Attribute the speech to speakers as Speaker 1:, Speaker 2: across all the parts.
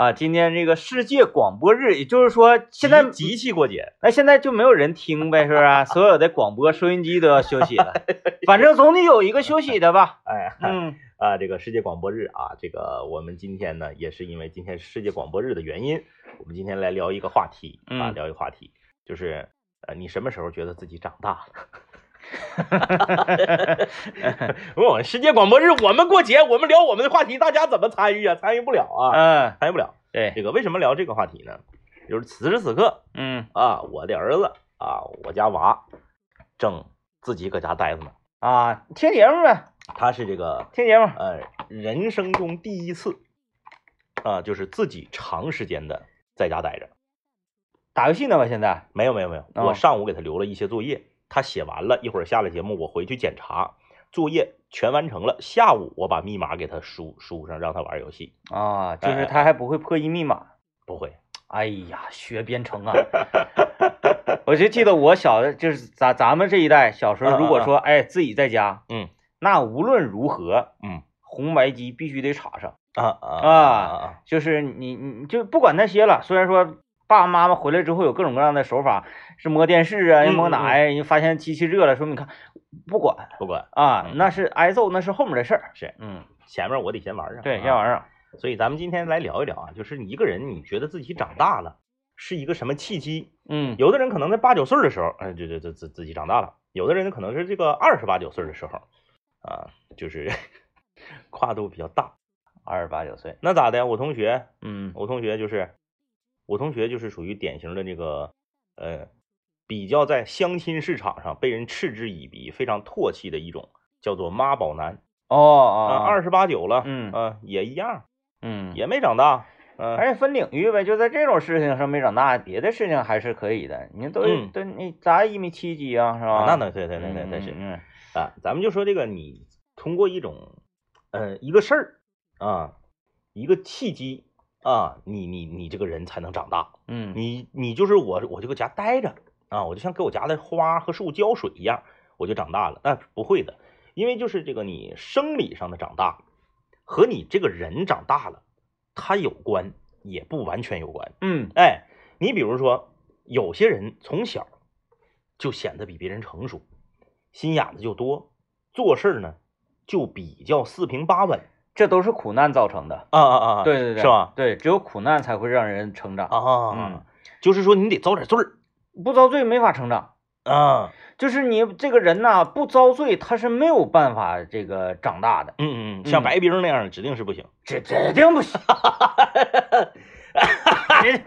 Speaker 1: 啊，今天这个世界广播日，也就是说现在
Speaker 2: 集集气过节，
Speaker 1: 那现在就没有人听呗，是不是？所有的广播收音机都要休息了，反正总得有一个休息的吧？
Speaker 2: 哎，
Speaker 1: 嗯
Speaker 2: 啊，这个世界广播日啊，这个我们今天呢，也是因为今天是世界广播日的原因，我们今天来聊一个话题啊，
Speaker 1: 嗯
Speaker 2: 聊一个话题，就是呃，你什么时候觉得自己长大了？我们世界广播日，我们过节，我们聊我们的话题，大家怎么参与啊？参与不了啊，
Speaker 1: 嗯，
Speaker 2: 参与不了。
Speaker 1: 对，
Speaker 2: 这个为什么聊这个话题呢？就是此时此刻
Speaker 1: 嗯
Speaker 2: 啊，我的儿子啊，我家娃正自己搁家待着呢。
Speaker 1: 啊，听节目呗，
Speaker 2: 他是这个
Speaker 1: 听节目。
Speaker 2: 呃人生中第一次啊，就是自己长时间的在家待着。
Speaker 1: 打游戏呢吧？现在
Speaker 2: 没有没有没有，
Speaker 1: 哦
Speaker 2: 我上午给他留了一些作业，他写完了，一会儿下了节目我回去检查，作业全完成了。下午我把密码给他输输上，让他玩游戏。
Speaker 1: 啊，就是
Speaker 2: 哎
Speaker 1: 他还不会破译密码。
Speaker 2: 不会，
Speaker 1: 哎呀，学编程啊！我就记得我小的，就是咱咱们这一代小时候，如果说哎自己在家，
Speaker 2: 嗯
Speaker 1: 那无论如何，
Speaker 2: 嗯
Speaker 1: 红白机必须得插上。
Speaker 2: 啊啊
Speaker 1: 啊就是你你就不管那些了，虽然说爸爸妈妈回来之后有各种各样的手法，是摸电视啊，
Speaker 2: 又
Speaker 1: 摸哪呀，人发现机器热了，说明你看不管
Speaker 2: 不管
Speaker 1: 啊，
Speaker 2: 嗯
Speaker 1: 那是挨揍，那是后面的事儿。
Speaker 2: 是
Speaker 1: 嗯，
Speaker 2: 前面我得先玩上。
Speaker 1: 对，
Speaker 2: 啊
Speaker 1: 先玩上。
Speaker 2: 所以咱们今天来聊一聊啊，就是你一个人你觉得自己长大了是一个什么契机？
Speaker 1: 嗯
Speaker 2: 有的人可能在八九岁的时候，哎，就就就自自己长大了；有的人可能是这个二十八九岁的时候，啊，就是 跨度比较大。
Speaker 1: 二十八九岁。
Speaker 2: 那咋的？我同学，
Speaker 1: 嗯
Speaker 2: 我同学就是，我同学就是属于典型的这个，呃，比较在相亲市场上被人嗤之以鼻、非常唾弃的一种，叫做妈宝男
Speaker 1: 哦
Speaker 2: 啊，
Speaker 1: 啊，
Speaker 2: 二十八九了，
Speaker 1: 嗯
Speaker 2: 啊，也一样，
Speaker 1: 嗯，
Speaker 2: 也没长大，嗯、
Speaker 1: 而且分领域呗，就在这种事情上没长大，别的事情还是可以的。你都
Speaker 2: 嗯
Speaker 1: 都你咋一米七几啊，是吧？
Speaker 2: 啊，那那对对对对对是。
Speaker 1: 嗯
Speaker 2: 啊，咱们就说这个，你通过一种，呃，一个事儿啊，一个契机啊，你你你这个人才能长大。
Speaker 1: 嗯
Speaker 2: 你你就是我，我就搁家待着啊，我就像给我家的花和树浇水一样，我就长大了。那不会的，因为就是这个你生理上的长大和你这个人长大了，它有关，也不完全有关。
Speaker 1: 嗯
Speaker 2: 哎，你比如说，有些人从小就显得比别人成熟，心眼子就多，做事儿呢就比较四平八稳
Speaker 1: 这都是苦难造成的。
Speaker 2: 啊啊啊，
Speaker 1: 对对对，
Speaker 2: 是吧？？
Speaker 1: 对，只有苦难才会让人成长，
Speaker 2: 啊，
Speaker 1: 嗯，
Speaker 2: 就是说你得遭点罪儿
Speaker 1: 不遭罪没法成长。
Speaker 2: 啊，
Speaker 1: 就是你这个人呐，不遭罪，他是没有办法这个长大的，
Speaker 2: 嗯嗯嗯，像
Speaker 1: 嗯
Speaker 2: 白冰那样的指定是不行。
Speaker 1: 指指定不行。指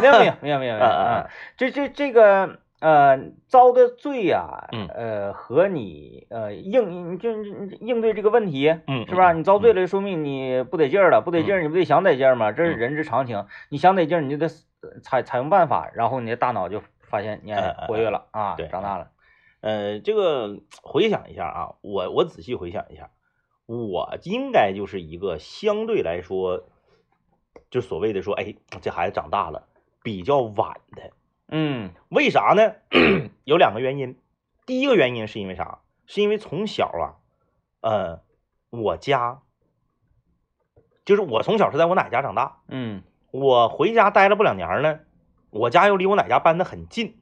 Speaker 1: 没有没有没有没有
Speaker 2: 啊！
Speaker 1: 这这这个呃遭的罪呀、
Speaker 2: 嗯
Speaker 1: 呃和你呃应就应对这个问题，
Speaker 2: 嗯，
Speaker 1: 是吧？
Speaker 2: 嗯
Speaker 1: 你遭罪了，说明你不得劲儿了，不得劲儿，你不得想得劲儿吗？这是
Speaker 2: 嗯
Speaker 1: 人之常情。你想得劲儿，你就得呃采采用办法，然后你的大脑就发现你活跃了啊，
Speaker 2: 对
Speaker 1: 长大了。
Speaker 2: 呃，这个回想一下啊，我我仔细回想一下，我应该就是一个相对来说，就所谓的说，哎，这孩子长大了，比较晚的。
Speaker 1: 嗯
Speaker 2: 为啥呢？有两个原因。第一个原因是因为啥？是因为从小啊，呃，我家就是我从小是在我奶家长大，
Speaker 1: 嗯
Speaker 2: 我回家待了不两年呢，我家又离我奶家搬的很近，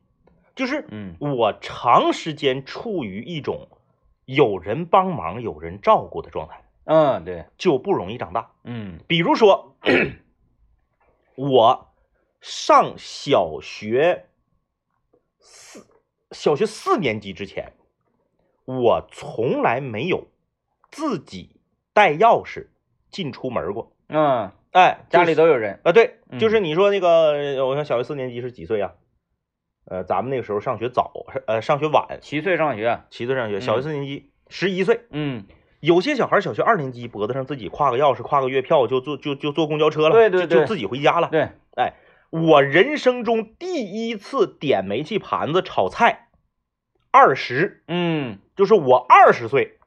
Speaker 2: 就是
Speaker 1: 嗯
Speaker 2: 我长时间处于一种有人帮忙、有人照顾的状态，
Speaker 1: 嗯，对，
Speaker 2: 就不容易长大。
Speaker 1: 嗯
Speaker 2: 比如说，我上小学四小学四年级之前，我从来没有自己带钥匙进出门过。
Speaker 1: 嗯，
Speaker 2: 哎，
Speaker 1: 家里都有人。
Speaker 2: 啊，对，
Speaker 1: 嗯
Speaker 2: 就是你说那个，我想小学四年级是几岁啊？呃，咱们那个时候上学早，呃，上学晚，
Speaker 1: 七岁上学。
Speaker 2: 七岁上学，小学
Speaker 1: 嗯
Speaker 2: 四年级十一岁。
Speaker 1: 嗯，
Speaker 2: 有些小孩小学二年级脖子上自己挎个钥匙，挎个月票就坐就就坐公交车了，
Speaker 1: 对对对
Speaker 2: 就就自己回家了。
Speaker 1: 对，
Speaker 2: 我人生中第一次点煤气盘子炒菜，二十，
Speaker 1: 嗯，
Speaker 2: 就是我二十岁，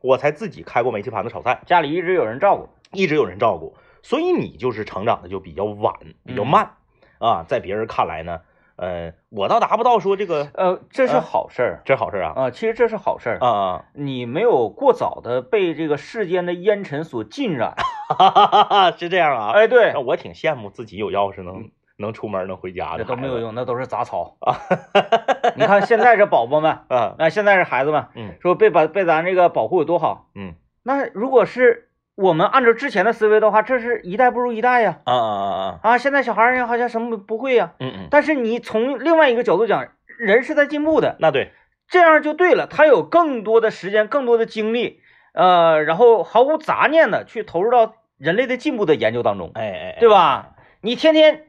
Speaker 2: 我才自己开过煤气盘子炒菜，
Speaker 1: 家里一直有人照顾。
Speaker 2: 一直有人照顾，所以你就是成长的就比较晚，比较
Speaker 1: 嗯
Speaker 2: 慢、啊。在别人看来呢，呃，我倒达不到说这个
Speaker 1: 呃，这是
Speaker 2: 啊
Speaker 1: 好事儿
Speaker 2: 这好事儿啊
Speaker 1: 啊，其实这是好事儿
Speaker 2: 啊啊，
Speaker 1: 你没有过早的被这个世间的烟尘所浸染。
Speaker 2: 哈哈哈哈是这样啊。
Speaker 1: 哎，对
Speaker 2: 那，我挺羡慕自己有钥匙能能出门能回家
Speaker 1: 这
Speaker 2: 的，
Speaker 1: 都没有用，那都是杂草 啊。你看现在这宝宝们，
Speaker 2: 啊。
Speaker 1: 那，现在这孩子们
Speaker 2: 嗯
Speaker 1: 说被把被咱这个保护有多好，
Speaker 2: 嗯
Speaker 1: 那如果是我们按照之前的思维的话，这是一代不如一代呀。
Speaker 2: 啊啊啊啊，
Speaker 1: 啊，现在小孩儿好像什么不会呀。
Speaker 2: 嗯嗯，
Speaker 1: 但是你从另外一个角度讲，人是在进步的，
Speaker 2: 那对，
Speaker 1: 这样就对了。他有更多的时间，更多的精力，呃，然后毫无杂念的去投入到人类的进步的研究当中，
Speaker 2: 哎哎，哎
Speaker 1: 对？吧？你天天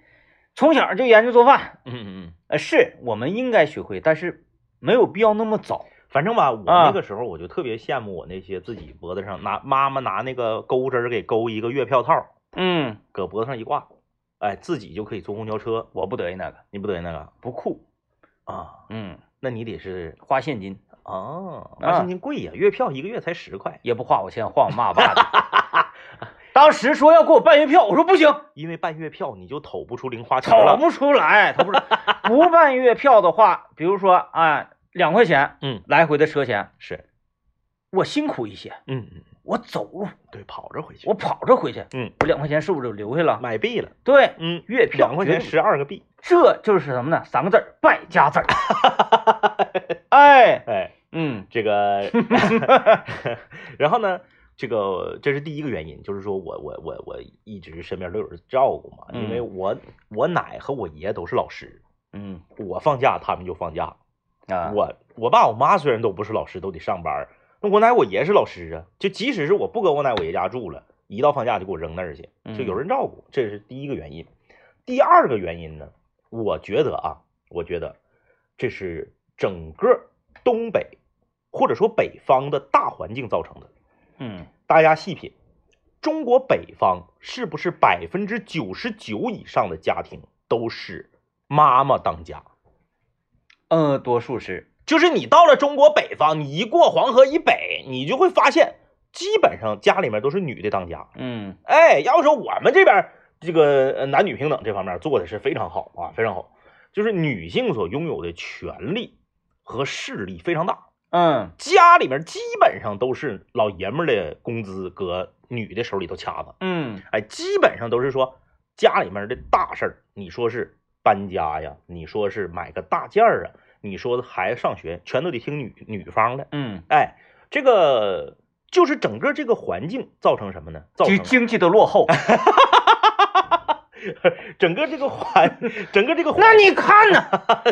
Speaker 1: 从小就研究做饭，
Speaker 2: 嗯嗯嗯，
Speaker 1: 呃，是我们应该学会，但是没有必要那么早。
Speaker 2: 反正吧，我
Speaker 1: 啊
Speaker 2: 那个时候我就特别羡慕我那些自己脖子上拿妈妈拿那个钩针儿给钩一个月票套，
Speaker 1: 嗯，
Speaker 2: 搁脖子上一挂，哎，自己就可以坐公交车。
Speaker 1: 我不得意那个，
Speaker 2: 你不得意那个
Speaker 1: 不酷。
Speaker 2: 啊？
Speaker 1: 嗯，
Speaker 2: 那你得是
Speaker 1: 花现金
Speaker 2: 哦，
Speaker 1: 啊
Speaker 2: 花现金贵呀，月票一个月才十块，
Speaker 1: 也不花我钱，花我妈爸的。当时说要给我办月票，我说不行，
Speaker 2: 因为办月票你就投不出零花钱了。
Speaker 1: 投不出来，投不出来。不办月票的话，比如说啊，两块钱，
Speaker 2: 嗯，
Speaker 1: 来回的车钱，
Speaker 2: 是，
Speaker 1: 我辛苦一些，
Speaker 2: 嗯嗯，
Speaker 1: 我走路，
Speaker 2: 对，跑着回去，
Speaker 1: 我跑着回去，
Speaker 2: 嗯，
Speaker 1: 我两块钱是不是就留下了？
Speaker 2: 买币了，
Speaker 1: 对，
Speaker 2: 嗯，
Speaker 1: 月票
Speaker 2: 两块钱十二个币，
Speaker 1: 这就是什么呢？三个字儿，败家子儿。哎，
Speaker 2: 哎，
Speaker 1: 嗯
Speaker 2: 这个，然后呢，这个这是第一个原因，就是说我我我我一直身边都有人照顾嘛，因为我我奶和我爷都是老师，
Speaker 1: 嗯
Speaker 2: 我放假他们就放假，
Speaker 1: 啊，
Speaker 2: 我我爸我妈虽然都不是老师，都得上班，那我奶我爷是老师啊，就即使是我不搁我奶我爷家住了，一到放假就给我扔那儿去，就有人照顾，这是第一个原因。第二个原因呢，我觉得啊，我觉得这是整个东北或者说北方的大环境造成的。
Speaker 1: 嗯。
Speaker 2: 大家细品，中国北方是不是百分之九十九以上的家庭都是妈妈当家？
Speaker 1: 呃，多数是，
Speaker 2: 就是你到了中国北方，你一过黄河以北，你就会发现，基本上家里面都是女的当家。
Speaker 1: 嗯。
Speaker 2: 哎，要说我们这边这个呃男女平等这方面做的是非常好啊，非常好，就是女性所拥有的权利和势力非常大，
Speaker 1: 嗯
Speaker 2: 家里面基本上都是老爷们的工资搁女的手里头掐着，
Speaker 1: 嗯
Speaker 2: 哎，基本上都是说家里面的大事儿，你说是搬家呀，你说是买个大件儿啊，你说孩子上学，全都得听女女方的。
Speaker 1: 嗯，
Speaker 2: 哎，这个就是整个这个环境造成什么呢？造成
Speaker 1: 经经济的落后。
Speaker 2: 整个这个环，整个这个环，
Speaker 1: 那你看呢？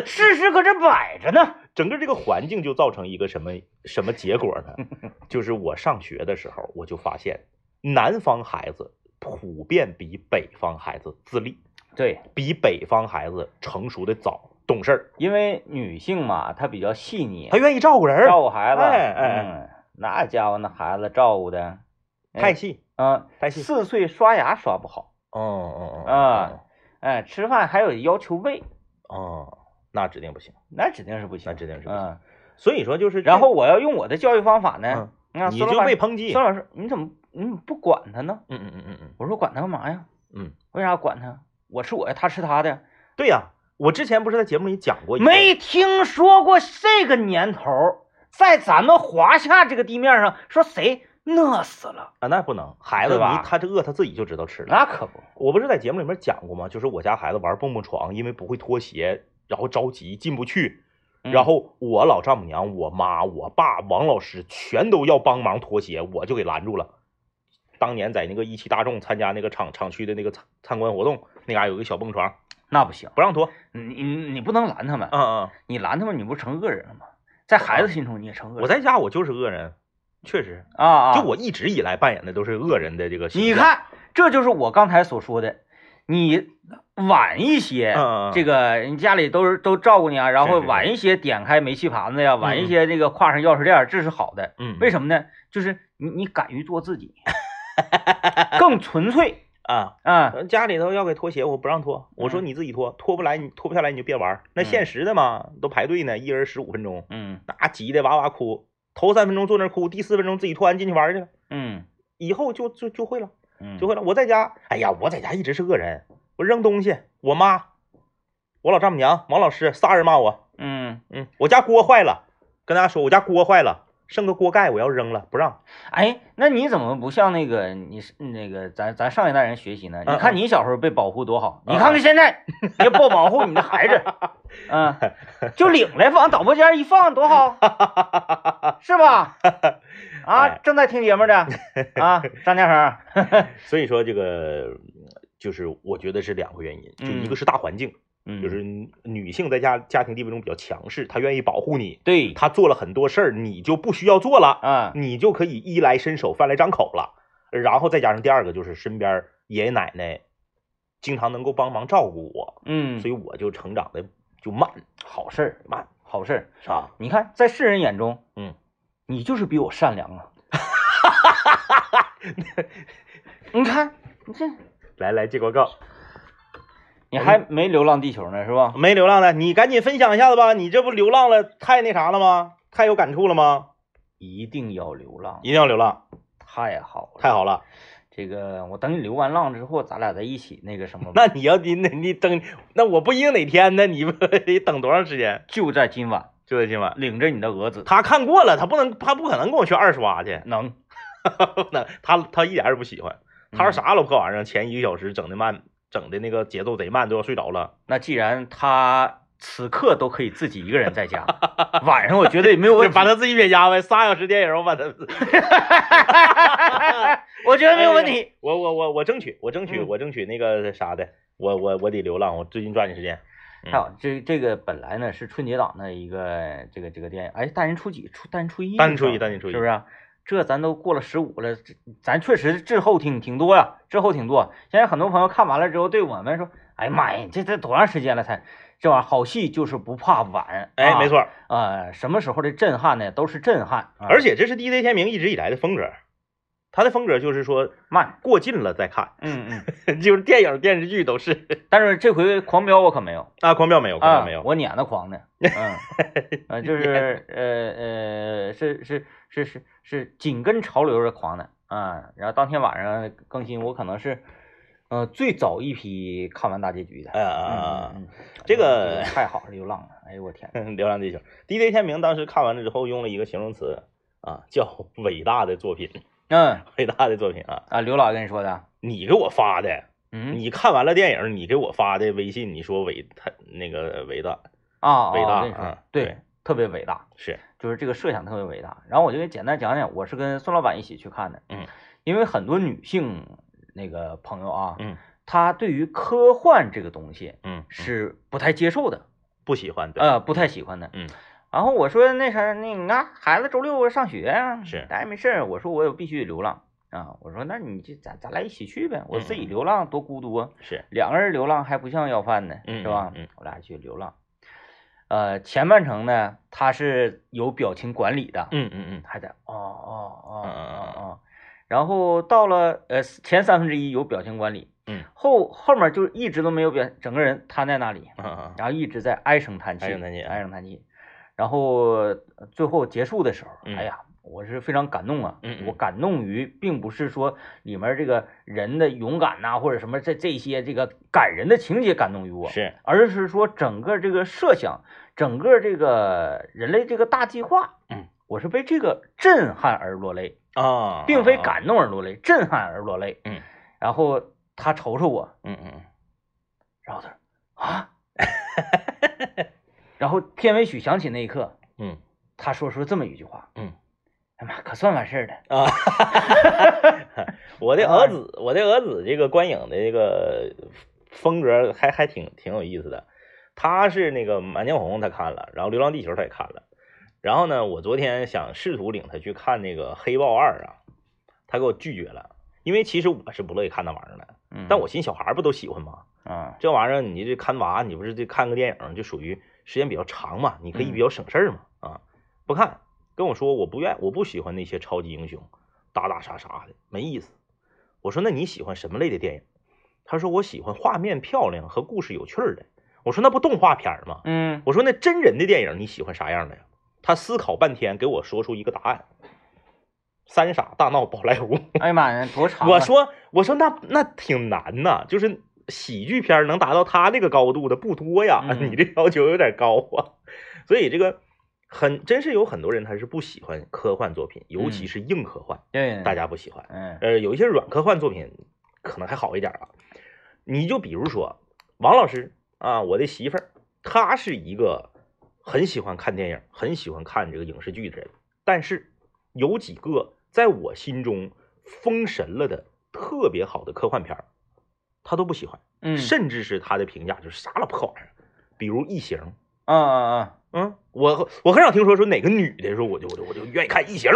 Speaker 1: 事实搁这摆着呢。
Speaker 2: 整个这个环境就造成一个什么什么结果呢？就是我上学的时候，我就发现南方孩子普遍比北方孩子自立，
Speaker 1: 对，
Speaker 2: 比北方孩子成熟的早，懂事儿，
Speaker 1: 因为女性嘛，她比较细腻
Speaker 2: 她，愿意照顾人儿，
Speaker 1: 照顾孩子。
Speaker 2: 哎哎
Speaker 1: 嗯，那家伙那孩子照顾的，
Speaker 2: 太细，
Speaker 1: 嗯，
Speaker 2: 太细。
Speaker 1: 四岁刷牙刷不好，
Speaker 2: 哦哦哦
Speaker 1: 啊哎，吃饭还有要求喂，
Speaker 2: 哦，那指定不行，
Speaker 1: 那指定是不行，
Speaker 2: 那指定是不行。
Speaker 1: 嗯，
Speaker 2: 所以说就是，
Speaker 1: 然后我要用我的教育方法呢，啊，
Speaker 2: 你就被抨击。
Speaker 1: 孙老师，你怎么你怎么不管他呢？
Speaker 2: 嗯嗯嗯嗯嗯
Speaker 1: 我说管他干嘛呀？
Speaker 2: 嗯，
Speaker 1: 为啥管他？我吃我的，他吃他的。
Speaker 2: 对呀，我之前不是在节目里讲过，
Speaker 1: 没听说过这个年头，在咱们华夏这个地面上说谁饿死了，
Speaker 2: 啊，那不能，孩子
Speaker 1: 吧
Speaker 2: 他这饿他自己就知道吃了。
Speaker 1: 那可不。
Speaker 2: 我不是在节目里面讲过吗？就是我家孩子玩蹦蹦床，因为不会脱鞋，然后着急进不去，
Speaker 1: 嗯
Speaker 2: 然后我老丈母娘、我妈、我爸、王老师全都要帮忙脱鞋，我就给拦住了。当年在那个一汽大众参加那个厂厂区的那个参参观活动，那嘎有个小蹦床，
Speaker 1: 那不行，
Speaker 2: 不让脱。
Speaker 1: 你你你不能拦他们，
Speaker 2: 嗯嗯，
Speaker 1: 你拦他们，你不成恶人了吗？在孩子心中你也成恶人。
Speaker 2: 我在家我就是恶人，确实，
Speaker 1: 啊啊，
Speaker 2: 就我一直以来扮演的都是恶人的这个形象。
Speaker 1: 你，看，这就是我刚才所说的，你晚一些，这个你家里都是都照顾你啊，然后晚一些点开煤气盘子呀，晚一
Speaker 2: 嗯
Speaker 1: 些这个挎上钥匙链，这是好的。
Speaker 2: 嗯，
Speaker 1: 为什么呢？就是你你敢于做自己，更纯粹
Speaker 2: 啊？
Speaker 1: 啊。
Speaker 2: 呃家里头要给脱鞋，我不让脱，我说
Speaker 1: 嗯
Speaker 2: 你自己脱，脱不来你脱不下来你就别玩。那现实的嘛，都排队呢，一人十五分钟，
Speaker 1: 嗯
Speaker 2: 那急的哇哇哭，头三分钟坐那哭，第四分钟自己脱完进去玩去了，
Speaker 1: 嗯
Speaker 2: 以后就就就会了，
Speaker 1: 嗯，
Speaker 2: 就会了。我在家，哎呀，我在家一直是恶人，我扔东西，我妈我老丈母娘、王老师仨人骂我。
Speaker 1: 嗯，
Speaker 2: 嗯，我家锅坏了，跟大家说我家锅坏了，剩个锅盖我要扔了，不让。
Speaker 1: 哎，那你怎么不向那个你那个咱咱上一代人学习呢？
Speaker 2: 嗯
Speaker 1: 你看你小时候被保护多好，
Speaker 2: 嗯
Speaker 1: 你看看现在也不保护你的孩子，嗯，就领来往导播间一放多好，是吧？啊
Speaker 2: 哎，
Speaker 1: 正在听节目的啊，张家恒，
Speaker 2: 所以说这个就是我觉得是两个原因，就一个
Speaker 1: 嗯
Speaker 2: 是大环境，
Speaker 1: 嗯，
Speaker 2: 就是女性在家家庭地位中比较强势，她愿意保护你，
Speaker 1: 对，
Speaker 2: 她做了很多事儿，你就不需要做了，
Speaker 1: 啊，
Speaker 2: 你就可以衣来伸手、饭来张口了。然后再加上第二个就是身边爷爷奶奶经常能够帮忙照顾我，
Speaker 1: 嗯
Speaker 2: 所，以我就成长的就慢
Speaker 1: 好事儿，
Speaker 2: 慢，
Speaker 1: 好事儿。
Speaker 2: 是吧？
Speaker 1: 你看，在世人眼中，
Speaker 2: 嗯，
Speaker 1: 你就是比我善良啊。你看，你这
Speaker 2: 来来接广告，
Speaker 1: 你还没流浪地球呢，是吧？
Speaker 2: 没流浪呢，你赶紧分享一下子吧，你这不流浪了，太那啥了吗？太有感触了吗？
Speaker 1: 一定要流浪，
Speaker 2: 一定要流浪，
Speaker 1: 太好了，
Speaker 2: 太好了。
Speaker 1: 这个我等你流完浪之后，咱俩在一起那个什么，
Speaker 2: 那你要你那你等，那我不一定哪天呢？你不 得等多长时间？
Speaker 1: 就在今晚，
Speaker 2: 就在今晚。
Speaker 1: 领着你的蛾子，
Speaker 2: 他看过了，他不能，他不可能跟我去二刷去。
Speaker 1: 能，
Speaker 2: 那他他一点儿也不喜欢。他说
Speaker 1: 嗯
Speaker 2: 啥老破玩意儿，前一个小时整的慢，整的那个节奏贼慢，都要睡着了。
Speaker 1: 那既然他此刻都可以自己一个人在家，晚上我觉得也没有问 题
Speaker 2: 把，他自己撇家呗，仨小时电影，我把他，
Speaker 1: 我觉得没有问题。
Speaker 2: 我我我我争取，我争取，
Speaker 1: 嗯
Speaker 2: 我争取那个啥的，我我我得流浪，我最近抓紧时间。嗯
Speaker 1: 还有这这个本来呢是春节档的一个这个这个电影，哎，大年初几？初大年初一，
Speaker 2: 大年初一大年初一
Speaker 1: 是不是啊？这咱都过了十五了，这咱确实滞后挺挺多呀，滞后挺多。现在很多朋友看完了之后，对我们说：“哎呀妈呀，这这多长时间了才？这玩意儿好戏就是不怕晚。”
Speaker 2: 哎，没错，
Speaker 1: 啊、什么时候的震撼呢？都是震撼，啊
Speaker 2: 而且这是 DJ 天明一直以来的风格，他的风格就是说
Speaker 1: 慢，
Speaker 2: 过劲了再看，
Speaker 1: 嗯嗯。
Speaker 2: 就是电影电视剧都是
Speaker 1: 但是这回狂飙我可没有，
Speaker 2: 啊，狂飙没有，狂
Speaker 1: 啊，
Speaker 2: 飙没有，
Speaker 1: 我撵的狂呢，嗯，呃，就是呃呃，是是是是是是紧跟潮流的狂的啊。然后当天晚上更新，我可能是呃最早一批看完大结局的。
Speaker 2: 啊啊
Speaker 1: 嗯
Speaker 2: 啊这个
Speaker 1: 太好了，流浪了，哎呦我天，《
Speaker 2: 流浪地球》，DJ 天明当时看完了之后用了一个形容词啊，叫伟大的作品，
Speaker 1: 嗯
Speaker 2: 伟大的作品啊！
Speaker 1: 啊，刘老跟你说的，
Speaker 2: 你给我发的，
Speaker 1: 嗯
Speaker 2: 你看完了电影，你给我发的微信，你说伟他那个伟大
Speaker 1: 啊，
Speaker 2: 伟大啊，
Speaker 1: 对
Speaker 2: 对，
Speaker 1: 特别伟大，
Speaker 2: 是
Speaker 1: 就是这个设想特别伟大。然后我就给简单讲讲，我是跟孙老板一起去看的，
Speaker 2: 嗯，
Speaker 1: 因为很多女性那个朋友啊，
Speaker 2: 嗯
Speaker 1: 她对于科幻这个东西
Speaker 2: 嗯
Speaker 1: 是不太接受的，
Speaker 2: 不喜欢的，
Speaker 1: 呃，不太喜欢的。
Speaker 2: 嗯
Speaker 1: 然后我说那啥，那你看孩子周六上学呀、
Speaker 2: 是
Speaker 1: 大家没事儿。我说我有必须得流浪啊，我说那你就咱咱俩一起去呗，我自己流浪多孤独啊，
Speaker 2: 是
Speaker 1: 两个人流浪还不像要饭呢，
Speaker 2: 嗯
Speaker 1: 是吧？
Speaker 2: 嗯嗯
Speaker 1: 我俩去流浪。呃，前半程呢，他是有表情管理的，
Speaker 2: 嗯嗯嗯。
Speaker 1: 还在哦哦哦哦哦，然后到了呃前三分之一有表情管理，
Speaker 2: 嗯。
Speaker 1: 后后面就一直都没有表，整个人瘫在那里，
Speaker 2: 嗯嗯
Speaker 1: 然后一直在唉声叹气，
Speaker 2: 唉声叹气
Speaker 1: 唉声叹气。然后呃最后结束的时候，
Speaker 2: 嗯。
Speaker 1: 哎呀，我是非常感动啊！
Speaker 2: 嗯嗯。
Speaker 1: 我感动于并不是说里面这个人的勇敢呐、或者什么这这些这个感人的情节感动于我，
Speaker 2: 是。
Speaker 1: 而是说整个这个设想，整个这个人类这个大计划，
Speaker 2: 嗯，
Speaker 1: 我是被这个震撼而落泪，
Speaker 2: 啊，
Speaker 1: 并非
Speaker 2: 啊，
Speaker 1: 感动而落泪，震撼而落泪。
Speaker 2: 嗯，
Speaker 1: 然后他瞅瞅我，
Speaker 2: 嗯嗯。
Speaker 1: 然后他说啊，然后片尾曲响起那一刻，
Speaker 2: 嗯。
Speaker 1: 他说出这么一句话，
Speaker 2: 嗯
Speaker 1: 哎妈，可算完事儿了。
Speaker 2: 啊，我的儿子，我的儿子这个观影的这个风格还还挺挺有意思的。他是那个《满江红》，他看了，然后《流浪地球》他也看了。然后呢，我昨天想试图领他去看那个《黑豹二》啊，他给我拒绝了，因为其实我是不乐意看那玩意儿的。
Speaker 1: 嗯，
Speaker 2: 但我寻思小孩不都喜欢吗？
Speaker 1: 啊，
Speaker 2: 这玩意儿你这看娃，你不是这看个电影就属于时间比较长嘛，你可以
Speaker 1: 嗯
Speaker 2: 比较省事儿嘛。啊，不看，跟我说我不愿，我不喜欢那些超级英雄，打打杀杀的没意思。我说那你喜欢什么类的电影？他说我喜欢画面漂亮和故事有趣儿的。我说那不动画片儿吗？
Speaker 1: 嗯
Speaker 2: 我说那真人的电影你喜欢啥样的呀？他思考半天给我说出一个答案：三傻大闹宝莱坞。
Speaker 1: 哎呀妈呀，多长啊！
Speaker 2: 我说我说那那挺难呐，就是喜剧片能达到他那个高度的不多呀，
Speaker 1: 嗯
Speaker 2: 你这要求有点高啊。所以这个很真是有很多人他是不喜欢科幻作品，尤其
Speaker 1: 嗯
Speaker 2: 是硬科幻，
Speaker 1: 对，
Speaker 2: 大家不喜欢。
Speaker 1: 嗯
Speaker 2: 呃，有一些软科幻作品可能还好一点啊。你就比如说王老师啊，我的媳妇儿，她是一个很喜欢看电影、很喜欢看这个影视剧的人，但是有几个在我心中封神了的特别好的科幻片儿，她都不喜欢，
Speaker 1: 嗯，
Speaker 2: 甚至是她的评价就是啥了破玩意儿，比如《异形》。
Speaker 1: 啊啊啊，
Speaker 2: 嗯，我我很少听说说哪个女的说我就我就我就愿意看异形。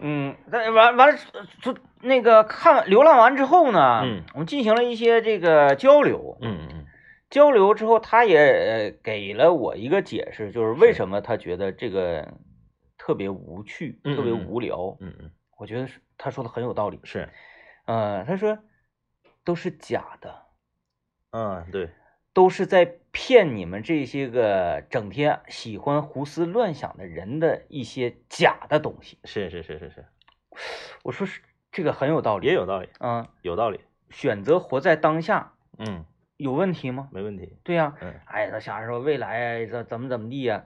Speaker 1: 嗯，但完完了，就那个看完浏览完之后呢，
Speaker 2: 嗯，
Speaker 1: 我们进行了一些这个交流，
Speaker 2: 嗯嗯
Speaker 1: 交流之后，他也呃给了我一个解释，就是为什么他觉得这个特别无趣，特别
Speaker 2: 嗯嗯嗯
Speaker 1: 无聊。
Speaker 2: 嗯嗯，
Speaker 1: 我觉得是他说的很有道理。
Speaker 2: 是，
Speaker 1: 呃，他说都是假的，
Speaker 2: 嗯对，
Speaker 1: 都是在骗你们这些个整天喜欢胡思乱想的人的一些假的东西。
Speaker 2: 是是是是是，
Speaker 1: 我说是这个很有道理。
Speaker 2: 也有道理，
Speaker 1: 嗯、
Speaker 2: 有道理。
Speaker 1: 选择活在当下
Speaker 2: 嗯，
Speaker 1: 有问题吗？
Speaker 2: 没问题。
Speaker 1: 对呀、
Speaker 2: 嗯
Speaker 1: 哎，他瞎说未来怎怎么怎么地呀、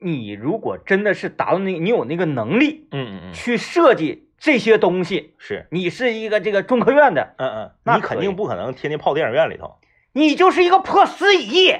Speaker 1: 你如果真的是达到那，你有那个能力
Speaker 2: 嗯嗯嗯，
Speaker 1: 去设计这些东西，
Speaker 2: 是，
Speaker 1: 你是一个这个中科院的，
Speaker 2: 嗯嗯，
Speaker 1: 那
Speaker 2: 你肯定不可能天天泡电影院里头。
Speaker 1: 你就是一个破司仪。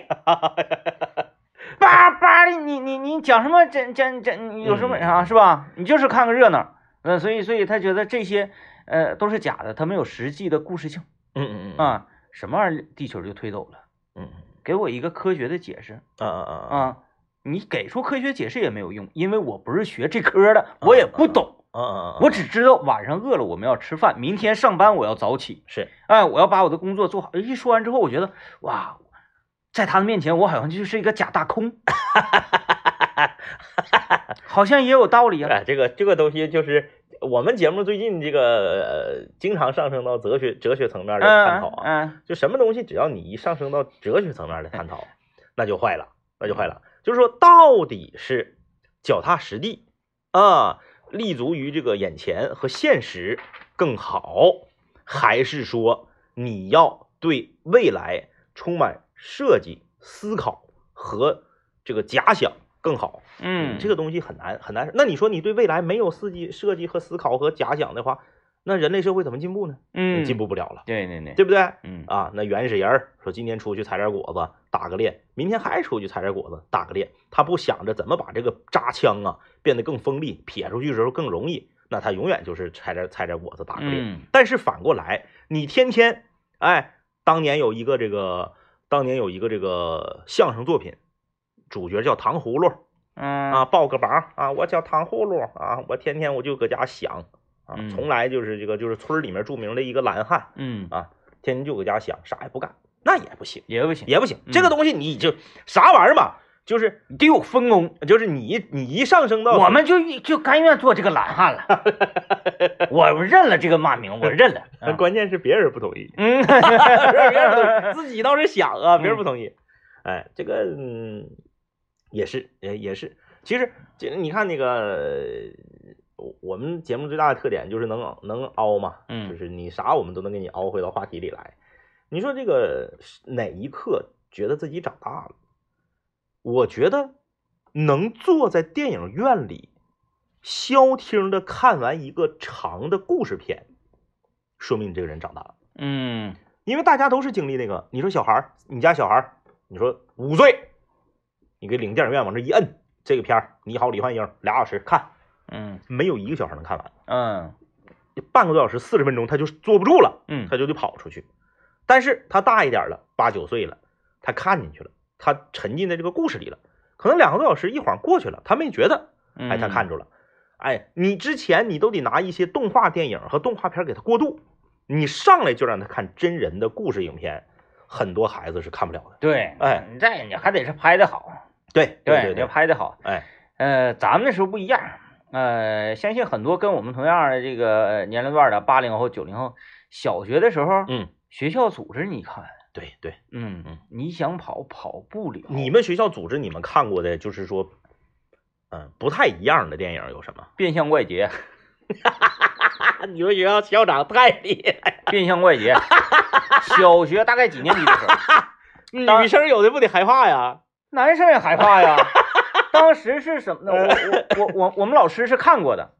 Speaker 1: 叭叭的，你你你讲什么真真真有什么
Speaker 2: 嗯
Speaker 1: 啊？是吧？你就是看个热闹。呃，所以所以他觉得这些呃都是假的，他没有实际的故事性
Speaker 2: 嗯嗯嗯，
Speaker 1: 啊。什么玩意儿，地球就推走了？
Speaker 2: 嗯
Speaker 1: 给我一个科学的解释。
Speaker 2: 嗯嗯嗯嗯
Speaker 1: 啊，你给出科学解释也没有用，因为我不是学这科的，我也不懂，
Speaker 2: 嗯
Speaker 1: 我只知道晚上饿了我们要吃饭，明天上班我要早起，
Speaker 2: 是，
Speaker 1: 哎，我要把我的工作做好。一说完之后，我觉得哇，在他的面前，我好像就是一个假大空，好像也有道理啊。
Speaker 2: 哎，这个这个东西就是我们节目最近这个呃，经常上升到哲学哲学层面的探
Speaker 1: 嗯
Speaker 2: 讨啊。
Speaker 1: 嗯
Speaker 2: 就什么东西，只要你一上升到哲学层面的探讨，那就坏了，那就坏了。就是说，到底是脚踏实地啊，立足于这个眼前和现实更好，还是说你要对未来充满设计、思考和这个假想更好？
Speaker 1: 嗯，
Speaker 2: 这个东西很难很难。那你说你对未来没有设计、设计和思考和假想的话，那人类社会怎么进步呢？
Speaker 1: 嗯。
Speaker 2: 进，步不了了，
Speaker 1: 对对对，
Speaker 2: 对不对？
Speaker 1: 嗯。
Speaker 2: 啊，那原始人儿说今天出去采点果子打个猎，明天还出去采点果子打个猎，他不想着怎么把这个扎枪啊变得更锋利，撇出去的时候更容易，那他永远就是采点采点果子打个猎。
Speaker 1: 嗯。
Speaker 2: 但是反过来，你天天哎，当年有一个这个，当年有一个这个相声作品，主角叫糖葫芦
Speaker 1: 嗯。
Speaker 2: 啊，报个榜啊，我叫糖葫芦啊，我天天我就搁家想啊
Speaker 1: 嗯，
Speaker 2: 从来就是这个就是村儿里面著名的一个懒汉。
Speaker 1: 嗯
Speaker 2: 啊，天天就搁家想，啥也不干，那也不行，
Speaker 1: 也不行，
Speaker 2: 也不行。
Speaker 1: 嗯
Speaker 2: 这个东西你就啥玩意儿嘛，就是
Speaker 1: 得有分工。
Speaker 2: 就是你你一上升到
Speaker 1: 我们就就甘愿做这个懒汉了，我认了这个骂名，我认了。
Speaker 2: 那关键是别人不同意，
Speaker 1: 嗯，
Speaker 2: 别人不同意，自己倒是想啊，别人
Speaker 1: 嗯
Speaker 2: 不同意。哎，这个嗯也是也也是，其实这你看那个。我我们节目最大的特点就是能能凹嘛，
Speaker 1: 嗯
Speaker 2: 就是你啥我们都能给你凹回到话题里来。你说这个哪一刻觉得自己长大了？我觉得能坐在电影院里消停的看完一个长的故事片，说明你这个人长大了。
Speaker 1: 嗯
Speaker 2: 因为大家都是经历那个，你说小孩儿，你家小孩儿，你说五岁，你给领电影院往这一摁，这个片儿《你好，李焕英》俩小时看，
Speaker 1: 嗯
Speaker 2: 没有一个小孩能看完，
Speaker 1: 嗯
Speaker 2: 半个多小时、四十分钟他就坐不住了。
Speaker 1: 嗯
Speaker 2: 他就得跑出去。但是他大一点了，八九岁了，他看进去了，他沉浸在这个故事里了。可能两个多小时一晃过去了，他没觉得，
Speaker 1: 嗯，
Speaker 2: 哎，他看住了。哎，你之前你都得拿一些动画电影和动画片给他过渡，你上来就让他看真人的故事影片，很多孩子是看不了的。
Speaker 1: 对，
Speaker 2: 哎，
Speaker 1: 你这你还得是拍的好，
Speaker 2: 对对对
Speaker 1: 你要拍的好。
Speaker 2: 哎，
Speaker 1: 呃，咱们那时候不一样，呃，相信很多跟我们同样的这个呃年龄段的八零后、九零后，小学的时候，
Speaker 2: 嗯，
Speaker 1: 学校组织你看，
Speaker 2: 对对，
Speaker 1: 嗯
Speaker 2: 嗯，
Speaker 1: 你想跑跑不了，
Speaker 2: 你们学校组织你们看过的，就是说，嗯，不太一样的电影有什么？
Speaker 1: 变相怪杰，
Speaker 2: 你们学校校长太厉害，
Speaker 1: 变相怪杰，小学大概几年级的时候，当
Speaker 2: 女生有的不得害怕呀？
Speaker 1: 男生也害怕呀。当时是什么呢？我 我我我我们老师是看过的，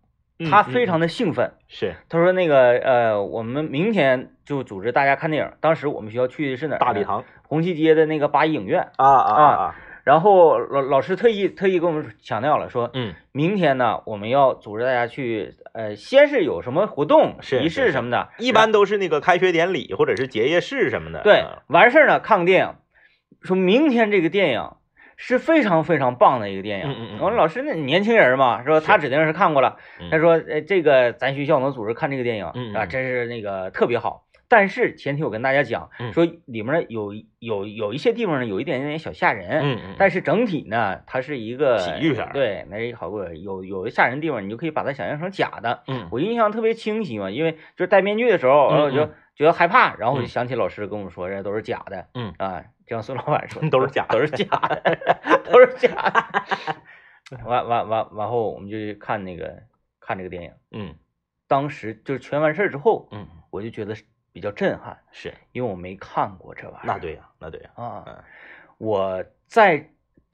Speaker 1: 他非常的兴奋。
Speaker 2: 是
Speaker 1: 他说那个呃，我们明天就组织大家看电影。当时我们学校去的是哪儿？
Speaker 2: 大礼堂
Speaker 1: 红旗街的那个八一影院。
Speaker 2: 啊啊啊！
Speaker 1: 然后老老师特意特意跟我们强调了，说，
Speaker 2: 嗯，
Speaker 1: 明天呢，我们要组织大家去，呃，先是有什么活动、
Speaker 2: 是
Speaker 1: 仪式什么的，
Speaker 2: 一般都是那个开学典礼或者是结业式什么的。
Speaker 1: 对
Speaker 2: 啊，
Speaker 1: 完事儿呢，看个电影，说明天这个电影是非常非常棒的一个电影。
Speaker 2: 嗯嗯嗯
Speaker 1: 我说老师，那年轻人嘛，是吧？他指定是看过了。
Speaker 2: 嗯
Speaker 1: 他说，呃，这个咱学校能组织看这个电影，啊，真是那个特别好。但是前提我跟大家讲，
Speaker 2: 嗯
Speaker 1: 说里面有有有一些地方呢有一点点小吓人，
Speaker 2: 嗯嗯，
Speaker 1: 但是整体呢，它是一个
Speaker 2: 喜剧片
Speaker 1: 对，那是好过有有的吓人地方，你就可以把它想象成假的。
Speaker 2: 嗯
Speaker 1: 我印象特别清晰嘛，因为就是戴面具的时候，然后我就
Speaker 2: 嗯
Speaker 1: 觉得害怕，然后我就
Speaker 2: 嗯
Speaker 1: 想起老师跟我们说，这都是假的。
Speaker 2: 嗯
Speaker 1: 啊，就像孙老板说，
Speaker 2: 都是假的
Speaker 1: 都是假的，都是假的。完完完完后，我们就去看那个看这个电影。
Speaker 2: 嗯
Speaker 1: 当时就是全完事儿之后，
Speaker 2: 嗯
Speaker 1: 我就觉得比较震撼，
Speaker 2: 是，
Speaker 1: 因为我没看过这玩意儿。
Speaker 2: 那对呀，那对呀。
Speaker 1: 啊
Speaker 2: 嗯，
Speaker 1: 我在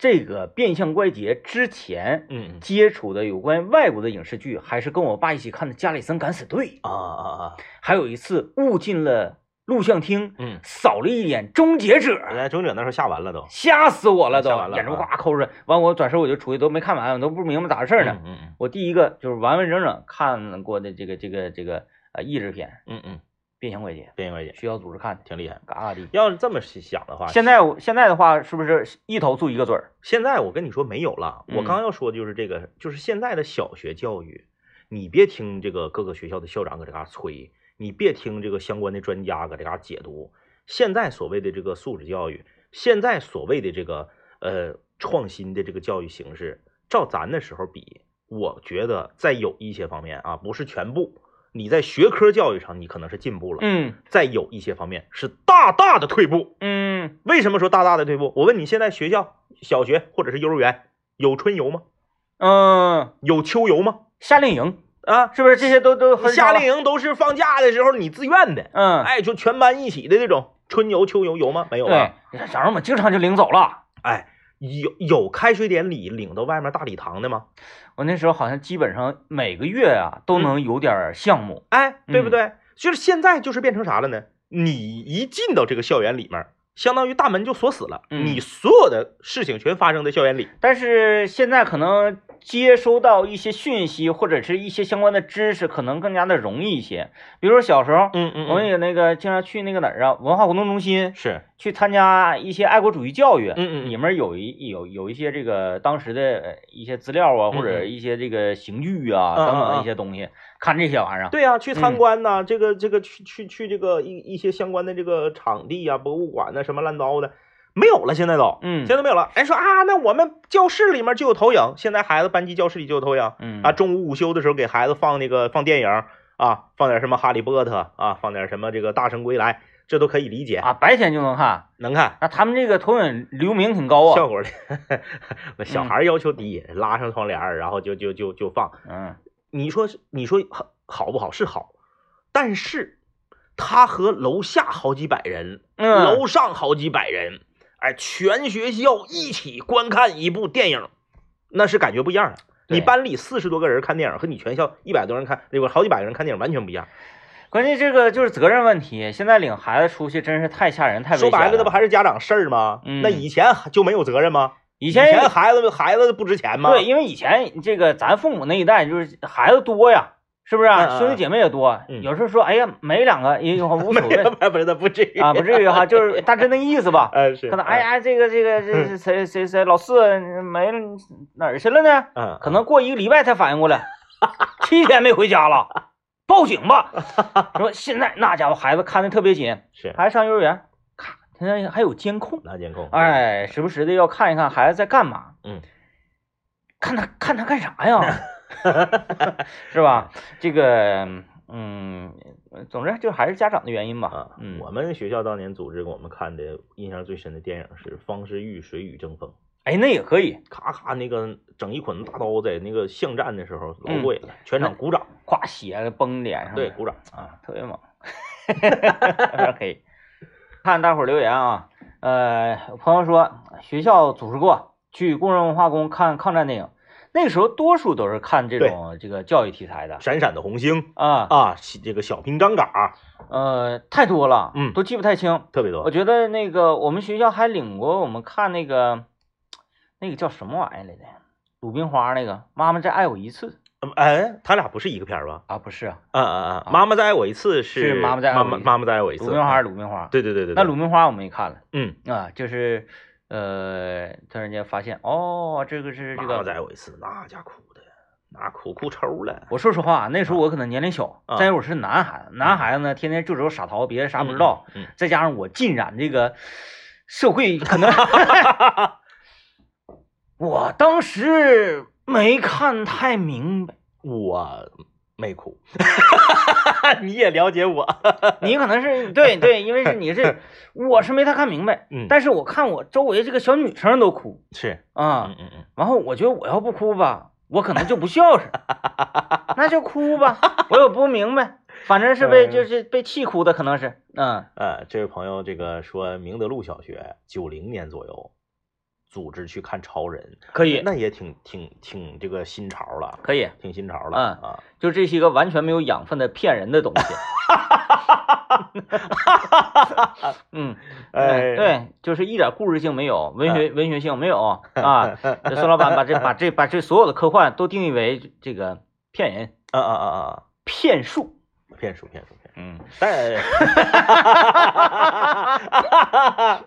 Speaker 1: 这个变相怪杰之前
Speaker 2: 嗯嗯
Speaker 1: 接触的有关外国的影视剧，还是跟我爸一起看的《加里森敢死队》，
Speaker 2: 啊啊啊！
Speaker 1: 还有一次误进了录像厅，
Speaker 2: 嗯，
Speaker 1: 扫了一眼《终结者》，
Speaker 2: 哎，终结者那时候下完了都。
Speaker 1: 吓死我了都，
Speaker 2: 完了
Speaker 1: 眼珠
Speaker 2: 啊
Speaker 1: 呱抠着，完我转身我就出去，都没看完，我都不明白咋回事呢。
Speaker 2: 嗯嗯
Speaker 1: 我第一个就是完完整整看过的这个这个这个呃译制片
Speaker 2: 嗯嗯，《
Speaker 1: 变形怪杰
Speaker 2: 变形怪》，姐
Speaker 1: 学校组织看，
Speaker 2: 挺厉害。
Speaker 1: 嘎嘎的。
Speaker 2: 要是这么想的话，
Speaker 1: 现在我现在的话，是不是一头住一个嘴儿？
Speaker 2: 现在我跟你说没有了。我
Speaker 1: 嗯
Speaker 2: 刚要说的就是这个，就是现在的小学教育，你别听这个各个学校的校长搁这嘎吹，你别听这个相关的专家搁这嘎解读。现在所谓的这个素质教育，现在所谓的这个呃创新的这个教育形式，照咱那时候比，我觉得在有一些方面啊，不是全部，你在学科教育上你可能是进步了，
Speaker 1: 嗯
Speaker 2: 在有一些方面是大大的退步。
Speaker 1: 嗯，
Speaker 2: 为什么说大大的退步？我问你，现在学校、小学或者是幼儿园有春游吗？
Speaker 1: 嗯，
Speaker 2: 有秋游吗？
Speaker 1: 夏令营
Speaker 2: 啊，
Speaker 1: 是不是这些都都很
Speaker 2: 夏令营都是放假的时候你自愿的，
Speaker 1: 嗯，
Speaker 2: 哎，就全班一起的这种春游、秋游有吗？没有
Speaker 1: 对
Speaker 2: 吧？，
Speaker 1: 小时候我们经常就领走了。
Speaker 2: 哎，有有开学典礼领到外面大礼堂的吗？
Speaker 1: 我那时候好像基本上每个月啊都能有点项目。
Speaker 2: 哎，对不
Speaker 1: 嗯
Speaker 2: 对？就是现在就是变成啥了呢？你一进到这个校园里面，相当于大门就锁死了，
Speaker 1: 嗯
Speaker 2: 你所有的事情全发生在校园里。
Speaker 1: 但是现在可能接收到一些讯息或者是一些相关的知识，可能更加的容易一些。比如说小时候，
Speaker 2: 嗯嗯
Speaker 1: 我们也那个经常去那个哪儿啊，文化活动中心。
Speaker 2: 是，
Speaker 1: 去参加一些爱国主义教育。
Speaker 2: 嗯嗯嗯。
Speaker 1: 里面有一有有一些这个当时的呃一些资料啊，
Speaker 2: 嗯
Speaker 1: 或者一些这个刑具啊等等一些东西，看这些玩意儿。
Speaker 2: 对呀、去参
Speaker 1: 嗯
Speaker 2: 观呐、这个这个去去去这个一一些相关的这个场地呀、博物馆呐、什么乱糟的，没有了，现在都，
Speaker 1: 嗯。
Speaker 2: 现在都没有了。哎，说啊，那我们教室里面就有投影，现在孩子班级教室里就有投影。
Speaker 1: 嗯。
Speaker 2: 啊，中午午休的时候给孩子放那个放电影啊，放点什么哈利波特啊，放点什么这个大圣归来，这都可以理解，
Speaker 1: 啊，白天就能看。
Speaker 2: 能看。
Speaker 1: 那他们这个投影流明挺高啊。
Speaker 2: 效果 小孩要求低，拉上窗帘儿，然后就就就就放，
Speaker 1: 嗯。
Speaker 2: 你说是你说好好不好？是好，但是他和楼下好几百人，
Speaker 1: 嗯，
Speaker 2: 楼上好几百人，哎，全学校一起观看一部电影，那是感觉不一样的。你班里四十多个人看电影，和你全校一百多人看，那个好几百个人看电影完全不一样。
Speaker 1: 关键这个就是责任问题。现在领孩子出去真是太吓人，太危险了。
Speaker 2: 说白了，那不还是家长事儿吗？
Speaker 1: 嗯
Speaker 2: 那以前就没有责任吗？以
Speaker 1: 以前
Speaker 2: 孩子孩子不值钱吗？
Speaker 1: 对，因为以前这个咱父母那一代就是孩子多呀，是不是啊、兄弟姐妹也多，
Speaker 2: 嗯。
Speaker 1: 有时候说哎呀没两个也无所谓。
Speaker 2: 不不是不至于。
Speaker 1: 啊，不至于哈，就是大致那意思吧。可能哎，呀这个这个这是谁谁谁老四没了哪儿去了呢？
Speaker 2: 嗯，
Speaker 1: 可能过一个礼拜才反应过来，七天没回家了，报警吧。说现在那家伙孩子看的特别紧，
Speaker 2: 是。
Speaker 1: 孩子上幼儿园，咔，现在还有监控，
Speaker 2: 拿监控，
Speaker 1: 哎，时不时的要看一看孩子在干嘛，
Speaker 2: 嗯，
Speaker 1: 看他看他干啥呀，是吧？这个，嗯，总之就还是家长的原因吧
Speaker 2: 啊，，
Speaker 1: 嗯，
Speaker 2: 我们学校当年组织给我们看的印象最深的电影是方世玉《水与争锋》。
Speaker 1: 哎，那也可以，
Speaker 2: 咔咔那个整一捆大刀在那个巷战的时候老
Speaker 1: 过
Speaker 2: 瘾了，全场鼓掌，
Speaker 1: 咵血崩脸上，
Speaker 2: 对，，鼓掌。
Speaker 1: 啊，特别猛，有点黑。看大伙儿留言啊，呃，朋友说学校组织过去工人文化宫看抗战电影，那个时候多数都是看这种这个教育题材的
Speaker 2: 闪闪的红星
Speaker 1: 啊，
Speaker 2: 啊，这个小兵张嘎
Speaker 1: 呃，太多了，
Speaker 2: 嗯
Speaker 1: 都记不太清。
Speaker 2: 特别多。
Speaker 1: 我觉得那个我们学校还领过我们看那个那个叫什么玩意儿来着？鲁冰花那个，妈妈再爱我一次
Speaker 2: 嗯哎，他俩不是一个片儿吧？
Speaker 1: 啊，不是啊，
Speaker 2: 啊啊啊！妈妈再爱我一次
Speaker 1: 是妈妈再爱我一次
Speaker 2: 妈妈妈妈再爱我一次。
Speaker 1: 鲁冰花鲁冰花，
Speaker 2: 对对对对，
Speaker 1: 那鲁冰花我们也看了。
Speaker 2: 嗯，
Speaker 1: 啊，就是呃，突然间发现哦，这个是这个。
Speaker 2: 爱我一次，那家哭的，那哭哭抽了。
Speaker 1: 我说实话，那时候我可能年龄小，
Speaker 2: 啊
Speaker 1: 再有我是男孩子，男孩子呢天天就知道傻淘，别的啥不知道，
Speaker 2: 嗯，
Speaker 1: 再加上我浸染这个社会，可能 我当时没看太明白。
Speaker 2: 我没哭，你也了解我。
Speaker 1: 你可能是对对，因为是你是，我是没太看明白，
Speaker 2: 嗯。
Speaker 1: 但是我看我周围这个小女生都哭
Speaker 2: 是，
Speaker 1: 啊，
Speaker 2: 嗯嗯嗯，
Speaker 1: 然后我觉得我要不哭吧，我可能就不孝顺，那就哭吧，我也不明白，反正是被
Speaker 2: 嗯。
Speaker 1: 就是被气哭的，可能是，嗯，
Speaker 2: 呃，这位朋友这个说明德路小学九零年左右组织去看超人，
Speaker 1: 可以，
Speaker 2: 那也挺挺挺这个新潮了，
Speaker 1: 可以，
Speaker 2: 挺新潮了、
Speaker 1: 嗯
Speaker 2: 啊。
Speaker 1: 就这是一个完全没有养分的骗人的东西，嗯，
Speaker 2: 哎，
Speaker 1: 对，就是一点故事性没有，文学文学性没有 啊，这孙老板把这把这把这所有的科幻都定义为这个骗人、
Speaker 2: 啊啊啊啊，
Speaker 1: 骗术
Speaker 2: 骗术骗术。
Speaker 1: 嗯。
Speaker 2: 但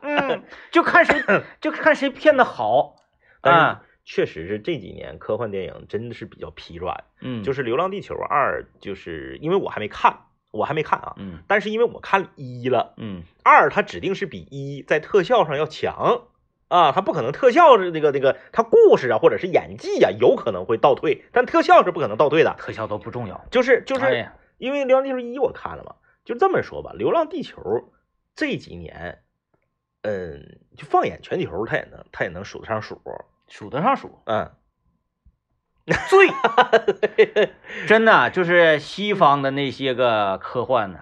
Speaker 1: 嗯，就看谁 就看谁骗的好。
Speaker 2: 但是
Speaker 1: 啊，
Speaker 2: 确实是这几年科幻电影真的是比较疲软，
Speaker 1: 嗯，
Speaker 2: 就是是《流浪地球二》，就是因为我还没看，我还没看啊，
Speaker 1: 嗯。
Speaker 2: 但是因为我看一了，
Speaker 1: 嗯。
Speaker 2: 二它指定是比一在特效上要强。啊，它不可能特效是那个那个，它故事啊或者是演技啊有可能会倒退，但特效是不可能倒退的，
Speaker 1: 特效都不重要，
Speaker 2: 就是就是因为《流浪地球一》我看了嘛，就这么说吧，《流浪地球》这几年，嗯，就放眼全球，它也能它也能数得上数，
Speaker 1: 数得上数，
Speaker 2: 嗯，
Speaker 1: 最 真的就是西方的那些个科幻呢、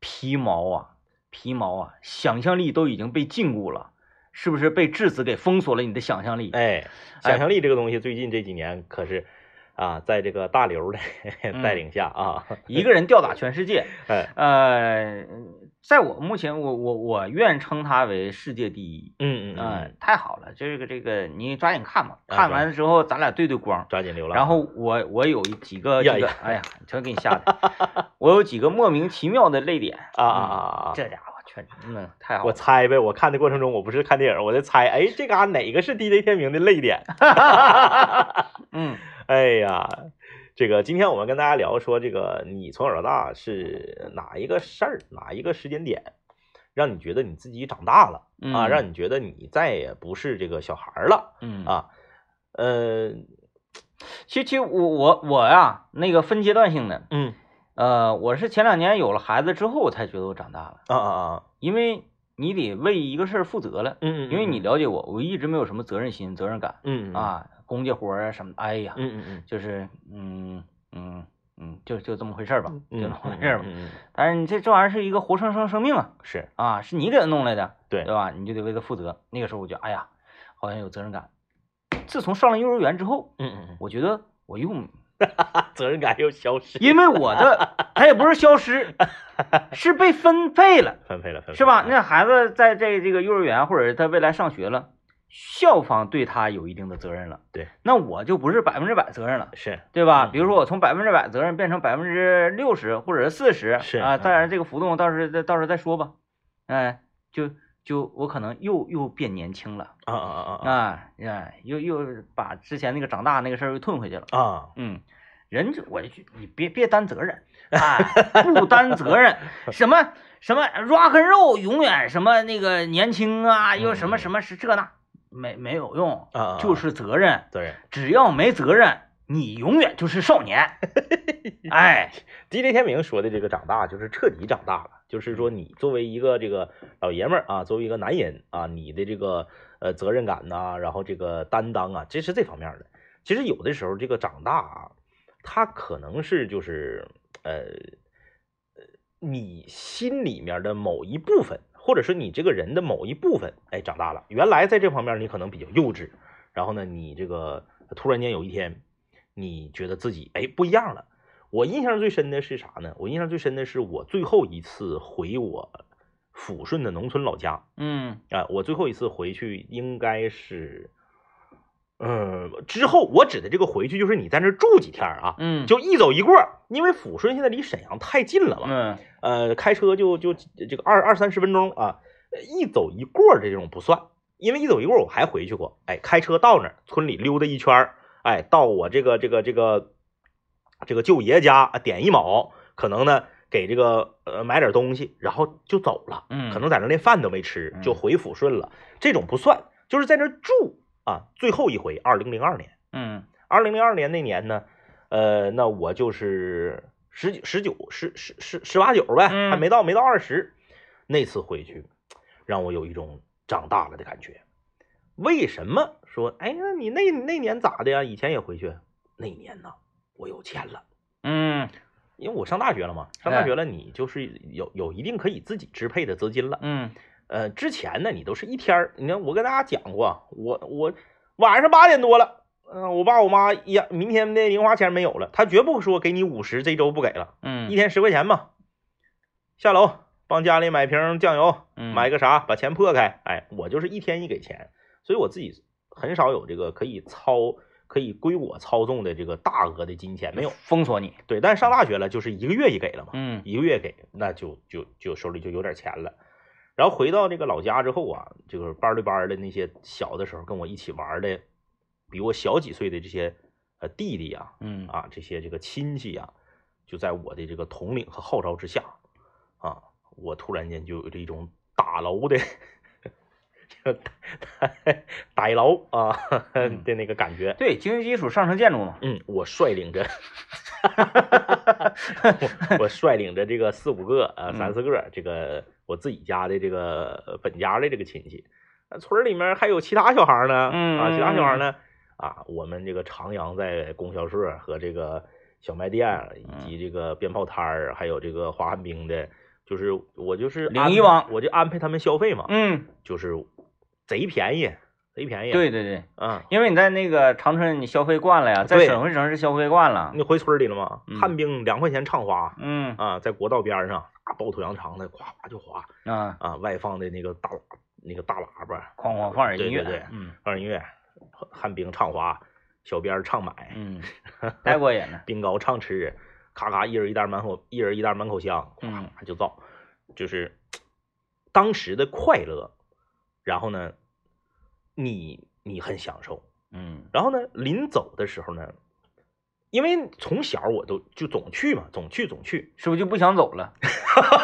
Speaker 1: 皮毛啊，皮毛啊，想象力都已经被禁锢了，是不是被质子给封锁了你的想象力？
Speaker 2: 哎，想象力这个东西最近这几年可是啊，在这个大刘的带领下啊，
Speaker 1: 一个人吊打全世界，
Speaker 2: 哎，
Speaker 1: 呃，在我目前，我我我愿称他为世界第一。
Speaker 2: 嗯嗯
Speaker 1: 嗯
Speaker 2: 嗯，，
Speaker 1: 太好了，这个这个，你抓紧看吧，
Speaker 2: 啊
Speaker 1: 看完之后咱俩对对光。
Speaker 2: 抓紧流浪，
Speaker 1: 然后我我有几个这个哎呀，全给你吓的，我有几个莫名其妙的泪点
Speaker 2: 啊啊啊啊
Speaker 1: 嗯这家伙全嗯太好
Speaker 2: 我，猜呗，我看的过程中我不是看电影，我在猜，哎，这嘎哪个是 DJ 天明的泪点？
Speaker 1: 嗯
Speaker 2: 哎呀，这个今天我们跟大家聊说，这个你从小到大是哪一个事儿，哪一个时间点，让你觉得你自己长大了
Speaker 1: 嗯
Speaker 2: 啊，让你觉得你再也不是这个小孩了
Speaker 1: 嗯，
Speaker 2: 啊？呃，
Speaker 1: 其实其实我我我呀，那个分阶段性的，
Speaker 2: 嗯
Speaker 1: 呃，我是前两年有了孩子之后，我才觉得我长大了，
Speaker 2: 啊啊啊，
Speaker 1: 因为你得为一个事儿负责了，
Speaker 2: 嗯嗯，
Speaker 1: 因为你了解我，我一直没有什么责任心、责任感
Speaker 2: 嗯嗯
Speaker 1: 啊，公家活儿啊什么的，哎呀，
Speaker 2: 嗯嗯嗯，
Speaker 1: 就是嗯嗯嗯，就就这么回事儿吧，就这
Speaker 2: 嗯
Speaker 1: 么回事儿吧。但是你这这玩意儿是一个活生生生命啊，
Speaker 2: 是
Speaker 1: 啊，是你给他弄来的，
Speaker 2: 对
Speaker 1: 对吧？你就得为他负责。那个时候我就哎呀，好像有责任感。自从上了幼儿园之后，
Speaker 2: 嗯嗯
Speaker 1: 我觉得我又
Speaker 2: 嗯，责任感又消失，
Speaker 1: 因为我的 他也不是消失，是被分配了，
Speaker 2: 分配了分配
Speaker 1: 是吧？那孩子在这这个幼儿园或者是他未来上学了，校方对他有一定的责任了。
Speaker 2: 对，
Speaker 1: 那我就不是百分之百责任了。
Speaker 2: 是
Speaker 1: 对吧？
Speaker 2: 嗯
Speaker 1: 比如说我从百分之百责任变成百分之六十或者是四十，啊，
Speaker 2: 是啊
Speaker 1: 当然这个浮动到时候再到时候再说吧。哎，就就我可能又又变年轻了
Speaker 2: 啊啊啊啊
Speaker 1: 啊，哎，又又把之前那个长大那个事儿又吞回去了。
Speaker 2: 啊，
Speaker 1: 嗯，人就我就你别别担责任，啊，不担责任，什么什么 rock and roll 永远什么那个年轻啊，又什么什么是这那，没没有用，
Speaker 2: 啊
Speaker 1: 就是责任。
Speaker 2: 对。
Speaker 1: 只要没责任，你永远就是少年。哎，
Speaker 2: DJ 天明说的这个长大，就是彻底长大了，就是说你作为一个这个老爷们儿啊，作为一个男人啊，你的这个呃责任感呐、然后这个担当啊，这是这方面的。其实有的时候这个长大啊，他可能是就是呃呃你心里面的某一部分，或者说你这个人的某一部分，哎，长大了。原来在这方面你可能比较幼稚，然后呢，你这个突然间有一天，你觉得自己哎不一样了。我印象最深的是啥呢？我印象最深的是我最后一次回我抚顺的农村老家
Speaker 1: 嗯。
Speaker 2: 啊，我最后一次回去应该是，嗯，之后我指的这个回去就是你在那住几天啊，
Speaker 1: 嗯，
Speaker 2: 就一走一过，因为抚顺现在离沈阳太近了嘛，
Speaker 1: 嗯。
Speaker 2: 呃，开车就就这个二二三十分钟啊，呃一走一过儿这种不算，因为一走一过我还回去过，哎，开车到那儿村里溜达一圈儿，哎，到我这个这个这个这个舅爷家啊点一卯，可能呢给这个呃买点东西，然后就走了，
Speaker 1: 嗯
Speaker 2: 可能在那连饭都没吃就回抚顺了，这种不算，就是在那住啊，最后一回，二零零二年。
Speaker 1: 嗯
Speaker 2: 二零零二年那年呢，呃，那我就是十九、十九、十十十十八九呗，
Speaker 1: 嗯
Speaker 2: 还没到没到二十。那次回去，让我有一种长大了的感觉。为什么说？哎，那你那那年咋的呀？以前也回去。那年呢，我有钱了，
Speaker 1: 嗯
Speaker 2: 因为我上大学了嘛。上大学了，你就是有有一定可以自己支配的资金了。
Speaker 1: 嗯
Speaker 2: 呃，之前呢，你都是一天儿，你看我跟大家讲过，我我晚上八点多了，嗯、我爸我妈呀，明天的零花钱没有了，他绝不说给你五十，这周不给了，嗯一
Speaker 1: 嗯
Speaker 2: 天十块钱嘛。下楼帮家里买瓶酱油，
Speaker 1: 嗯
Speaker 2: 买个啥，把钱破开，哎，我就是一天一给钱，所以我自己很少有这个可以操，可以归我操纵的这个大额的金钱没有。
Speaker 1: 封锁你，
Speaker 2: 对，但是上大学了，就是一个月一给了嘛，
Speaker 1: 嗯
Speaker 2: 一个月给，那就就就手里就有点钱了。然后回到这个老家之后啊，就是班儿对班儿的那些小的时候跟我一起玩儿的，比我小几岁的这些呃弟弟呀、
Speaker 1: 嗯
Speaker 2: 啊，这些这个亲戚呀、就在我的这个统领和号召之下啊，我突然间就有这种打楼的这个逮牢啊
Speaker 1: 嗯。
Speaker 2: 的那个感觉。
Speaker 1: 对，经济基础上层建筑嘛，
Speaker 2: 嗯，我率领着，我 我率领着这个四五个啊，三四个这个我自己家的这个呃本家的这个亲戚，呃村儿里面还有其他小孩儿呢，
Speaker 1: 嗯
Speaker 2: 啊，其他小孩儿呢，啊，我们这个徜徉在供销社和这个小卖店以及这个鞭炮摊儿，还有这个滑旱冰的，就是我就是安
Speaker 1: 领一网。
Speaker 2: 我就安排他们消费嘛，
Speaker 1: 嗯，
Speaker 2: 就是贼便宜，贼便宜，，
Speaker 1: 对对对，
Speaker 2: 嗯。
Speaker 1: 因为你在那个长春你消费惯了呀，在省会城市消费惯了，
Speaker 2: 你回村里了吗？
Speaker 1: 嗯
Speaker 2: 旱冰两块钱畅滑，
Speaker 1: 嗯
Speaker 2: 啊，在国道边上啊，抱头羊肠的，夸夸就滑
Speaker 1: 啊，
Speaker 2: 啊，外放的那个大喇那个大喇叭，
Speaker 1: 哐哐放点音乐，
Speaker 2: 对
Speaker 1: 嗯
Speaker 2: 放着音乐，旱冰畅滑，小边儿畅买，
Speaker 1: 嗯，太过瘾了，
Speaker 2: 冰糕畅吃，咔咔一人一袋满口，一人一袋满口香，
Speaker 1: 嗯
Speaker 2: 咵就造，就是当时的快乐。然后呢，你你很享受，
Speaker 1: 嗯。
Speaker 2: 然后呢，临走的时候呢，因为从小我都就总去嘛，总去总去，
Speaker 1: 是不是就不想走了？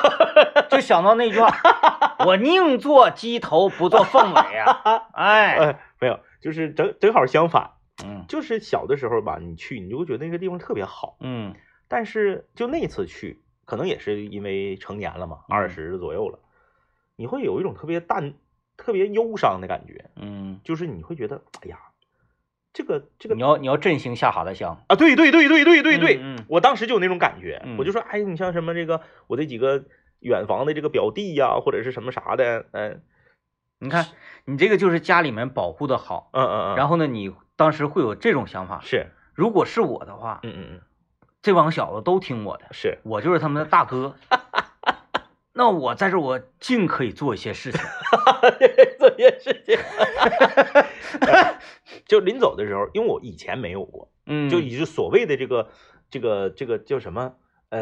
Speaker 1: 就想到那句话，我宁做鸡头不做凤尾啊！哎，
Speaker 2: 呃，没有，就是正正好相反，
Speaker 1: 嗯。
Speaker 2: 就是小的时候吧，你去你就会觉得那个地方特别好，
Speaker 1: 嗯。
Speaker 2: 但是就那次去，可能也是因为成年了嘛，
Speaker 1: 嗯。
Speaker 2: 二十左右了，你会有一种特别淡、特别忧伤的感觉，
Speaker 1: 嗯，
Speaker 2: 就是你会觉得，哎呀，这个这个
Speaker 1: 你要你要振兴下哈达乡，
Speaker 2: 啊，对对对对对对对，
Speaker 1: 嗯嗯。
Speaker 2: 我当时就有那种感觉，
Speaker 1: 嗯。
Speaker 2: 我就说，哎，你像什么这个我这几个远房的这个表弟呀、或者是什么啥的，嗯、
Speaker 1: 你看你这个就是家里面保护的好，
Speaker 2: 嗯嗯嗯，
Speaker 1: 然后呢，你当时会有这种想法，
Speaker 2: 是，
Speaker 1: 如果是我的话，
Speaker 2: 嗯嗯嗯，
Speaker 1: 这帮小子都听我的，
Speaker 2: 是，
Speaker 1: 我就是他们的大哥。那我在这儿我尽可以做一些事情，
Speaker 2: 做一些事情，就临走的时候，因为我以前没有过，
Speaker 1: 嗯，
Speaker 2: 就以所谓的这个这个这个叫什么呃，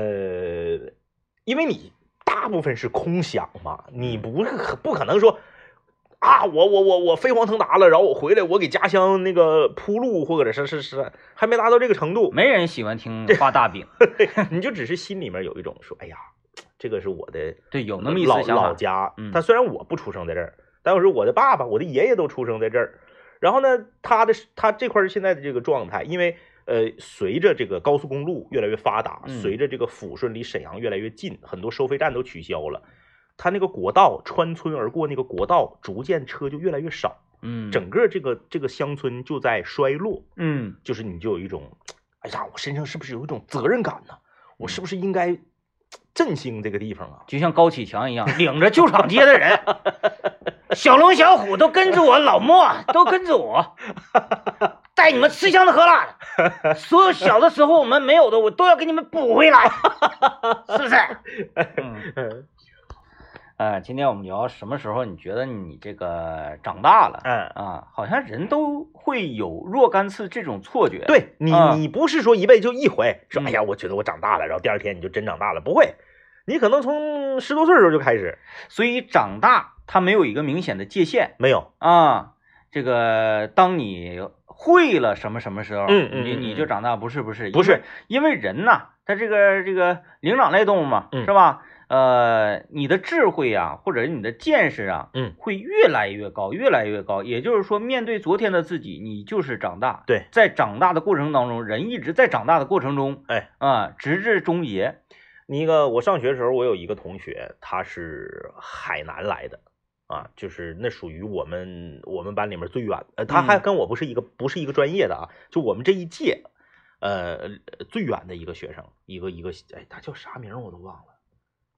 Speaker 2: 因为你大部分是空想嘛，你不是不可能说啊，我我我我飞黄腾达了，然后我回来我给家乡那个铺路，或者是是是还没达到这个程度，
Speaker 1: 没人喜欢听画大饼，
Speaker 2: 你就只是心里面有一种说，哎呀，这个是我的
Speaker 1: 对，有那么一
Speaker 2: 老老家
Speaker 1: 嗯。
Speaker 2: 他虽然我不出生在这儿，但是我的爸爸、我的爷爷都出生在这儿。然后呢，他的他这块儿现在的这个状态，因为呃，随着这个高速公路越来越发达，
Speaker 1: 嗯
Speaker 2: 随着这个抚顺离沈阳越来越近，很多收费站都取消了，他那个国道穿村而过，那个国道逐渐车就越来越少，
Speaker 1: 嗯，
Speaker 2: 整个这个这个乡村就在衰落，
Speaker 1: 嗯
Speaker 2: 就是你就有一种，哎呀，我身上是不是有一种责任感呢？我是不是应该振兴这个地方啊？
Speaker 1: 就像高启强一样，领着旧厂街的人，小龙小虎都跟着我，老莫都跟着我，带你们吃香的喝辣的，所有小的时候我们没有的，我都要给你们补回来，是不是？嗯，呃，今天我们聊什么时候你觉得你这个长大了？
Speaker 2: 嗯，
Speaker 1: 啊，好像人都会有若干次这种错觉。，
Speaker 2: 对你，
Speaker 1: 啊
Speaker 2: 你不是说一辈子就一回，说
Speaker 1: 嗯
Speaker 2: 哎呀，我觉得我长大了，然后第二天你就真长大了，不会，你可能从十多岁的时候就开始，
Speaker 1: 所以长大它没有一个明显的界限。
Speaker 2: 没有，
Speaker 1: 啊，这个当你会了什么什么时候，
Speaker 2: 嗯嗯
Speaker 1: 你你
Speaker 2: 嗯
Speaker 1: 就长大，不是不是
Speaker 2: 不是，
Speaker 1: 因为因为人呐，他这个这个灵长类动物嘛，
Speaker 2: 嗯
Speaker 1: 是吧？呃，你的智慧啊，或者是你的见识啊，
Speaker 2: 嗯，
Speaker 1: 会越来越高，越来越高。也就是说，面对昨天的自己，你就是长大。
Speaker 2: 对，
Speaker 1: 在长大的过程当中，人一直在长大的过程中，
Speaker 2: 哎
Speaker 1: 啊，直至终结。
Speaker 2: 那个我上学的时候，我有一个同学，他是海南来的。啊，就是那属于我们我们班里面最远，呃，他还
Speaker 1: 嗯
Speaker 2: 跟我不是一个、不是一个专业的啊，就我们这一届，呃，最远的一个学生，一个一个，哎，他叫啥名我都忘了，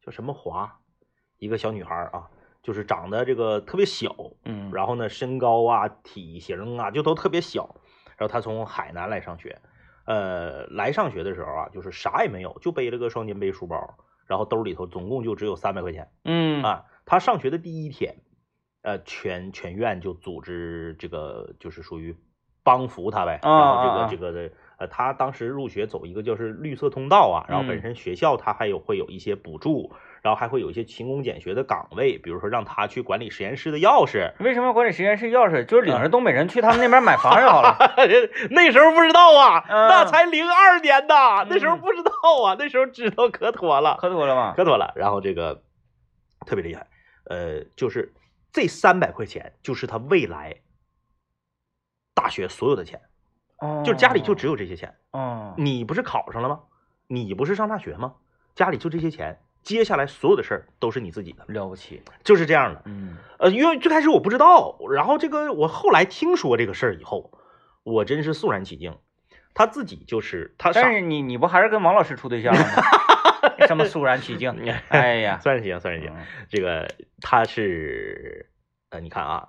Speaker 2: 叫什么华，一个小女孩啊，就是长得这个特别小，
Speaker 1: 嗯，
Speaker 2: 然后呢，身高啊、体型啊，就都特别小。然后她从海南来上学，呃，来上学的时候啊，就是啥也没有，就背了个双肩背书包，然后兜里头总共就只有三百块钱
Speaker 1: 嗯
Speaker 2: 啊。她上学的第一天，呃，全全院就组织这个，就是属于帮扶她呗。
Speaker 1: 啊
Speaker 2: 然后这个这个的，呃，他当时入学走一个就是绿色通道啊，然后本
Speaker 1: 嗯
Speaker 2: 身学校他还有会有一些补助。然后还会有一些勤工俭学的岗位，比如说让他去管理实验室的钥匙，
Speaker 1: 为什么要管理实验室钥匙？就是领
Speaker 2: 嗯
Speaker 1: 着东北人去他们那边买房就好了。
Speaker 2: 那时候不知道啊，
Speaker 1: 嗯
Speaker 2: 那才零二年呐，那时候
Speaker 1: 嗯
Speaker 2: 不知道啊，那时候知道可妥了，
Speaker 1: 可妥了吗？
Speaker 2: 可妥了。然后这个特别厉害，呃，就是这三百块钱就是他未来大学所有的钱，
Speaker 1: 哦，
Speaker 2: 就是家里就只有这些钱。
Speaker 1: 哦，
Speaker 2: 你不是考上了吗？你不是上大学吗？家里就这些钱，接下来所有的事儿都是你自己的，
Speaker 1: 了不起。
Speaker 2: 就是这样的。
Speaker 1: 嗯
Speaker 2: 呃，因为最开始我不知道，然后这个我后来听说这个事儿以后，我真是肃然起敬。他自己就是他
Speaker 1: 但是你你不还是跟王老师处对象了吗？什么肃然起敬？哎呀，
Speaker 2: 肃然起敬，肃然起敬。
Speaker 1: 嗯
Speaker 2: 这个他是呃，你看啊，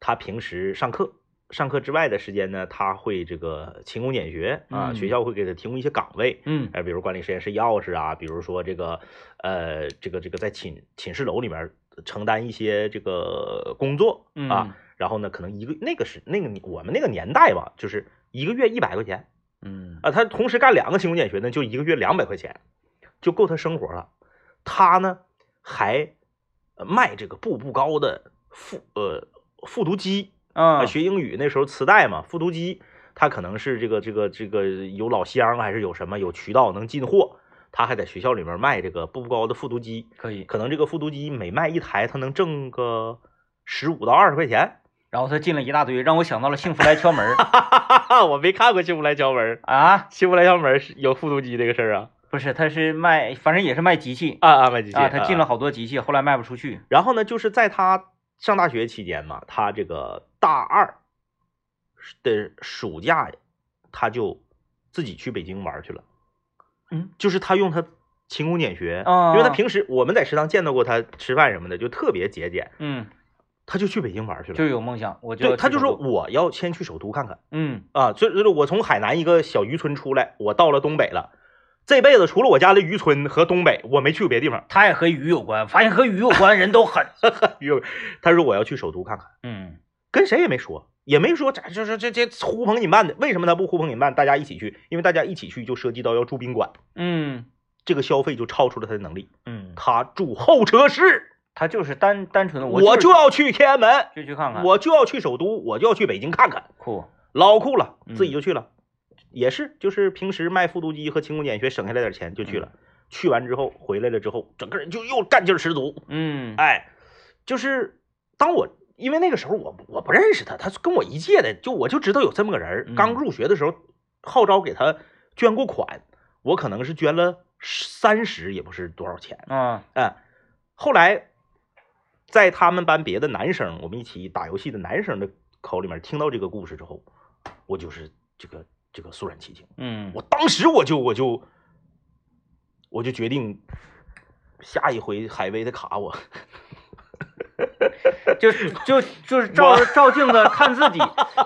Speaker 2: 他平时上课，上课之外的时间呢，他会这个勤工俭学啊，
Speaker 1: 嗯。
Speaker 2: 学校会给他提供一些岗位，
Speaker 1: 嗯。
Speaker 2: 呃，比如管理实验室钥匙啊，比如说这个呃，这个这个在寝寝室楼里面承担一些这个工作
Speaker 1: 嗯
Speaker 2: 啊，然后呢，可能一个那个是那个我们那个年代吧，就是一个月一百块钱
Speaker 1: 嗯。
Speaker 2: 啊，他同时干两个勤工俭学呢，就一个月两百块钱，就够他生活了。他呢还呃卖这个步步高的复呃复读机，啊，
Speaker 1: 啊
Speaker 2: 学英语那时候磁带嘛，复读机，他可能是这个这个这个有老乡还是有什么有渠道能进货，他还在学校里面卖这个步步高的复读机，
Speaker 1: 可以。
Speaker 2: 可能这个复读机每卖一台，他能挣个十五到二十块钱。
Speaker 1: 然后他进了一大堆，让我想到了《幸福来敲门》
Speaker 2: 我没看过《幸福来敲门》，《
Speaker 1: 啊，
Speaker 2: 幸福来敲门》是有复读机这个事儿啊
Speaker 1: 不是，他是卖，反正也是卖机器
Speaker 2: 啊啊，卖机器
Speaker 1: 啊，他进了。好多机器，后来卖不出去。
Speaker 2: 然后呢，就是在他上大学期间嘛，他这个大二的暑假，他就自己去北京玩去了。
Speaker 1: 嗯，
Speaker 2: 就是他用他勤工俭学，
Speaker 1: 啊
Speaker 2: 因为他平时我们在食堂见到过他吃饭什么的，就特别节俭，
Speaker 1: 嗯，
Speaker 2: 他就去北京玩去了。
Speaker 1: 就有梦想，我就
Speaker 2: 对，他就说我要先去首都看看
Speaker 1: 嗯
Speaker 2: 啊，所以所以我从海南一个小渔村出来，我到了东北了。这辈子除了我家的渔村和东北，我没去过别的地方。
Speaker 1: 他也和鱼有关，发现和鱼有关人都狠。
Speaker 2: 渔他说我要去首都看看。
Speaker 1: 嗯
Speaker 2: 跟谁也没说，也没说这这这这这呼朋引伴的。为什么他不呼朋引伴，大家一起去？因为大家一起去就涉及到要住宾馆，
Speaker 1: 嗯
Speaker 2: 这个消费就超出了他的能力。
Speaker 1: 嗯，
Speaker 2: 他住候车室，
Speaker 1: 他就是单单纯的
Speaker 2: 我
Speaker 1: 就
Speaker 2: 就要去天安门，
Speaker 1: 就去看看，
Speaker 2: 我就要去首都，我就要去北京看看，
Speaker 1: 酷。
Speaker 2: 老酷了，
Speaker 1: 嗯
Speaker 2: 自己就去了。也是，就是平时卖复读机和勤工俭学省下来点钱就去了。去完之后回来了之后，整个人就又干劲儿十足。
Speaker 1: 嗯
Speaker 2: 哎，就是当我因为那个时候我我不认识他，他是跟我一届的，就我就知道有这么个人刚入学的时候，号召给他捐过款，我可能是捐了三十，也不是多少钱。
Speaker 1: 啊
Speaker 2: 哎，后来在他们班别的男生，我们一起打游戏的男生的口里面听到这个故事之后，我就是这个这个肃然起敬。
Speaker 1: 嗯，
Speaker 2: 我当时我就我就我就决定，下一回海威的卡我
Speaker 1: 就就就是照照镜子看自己，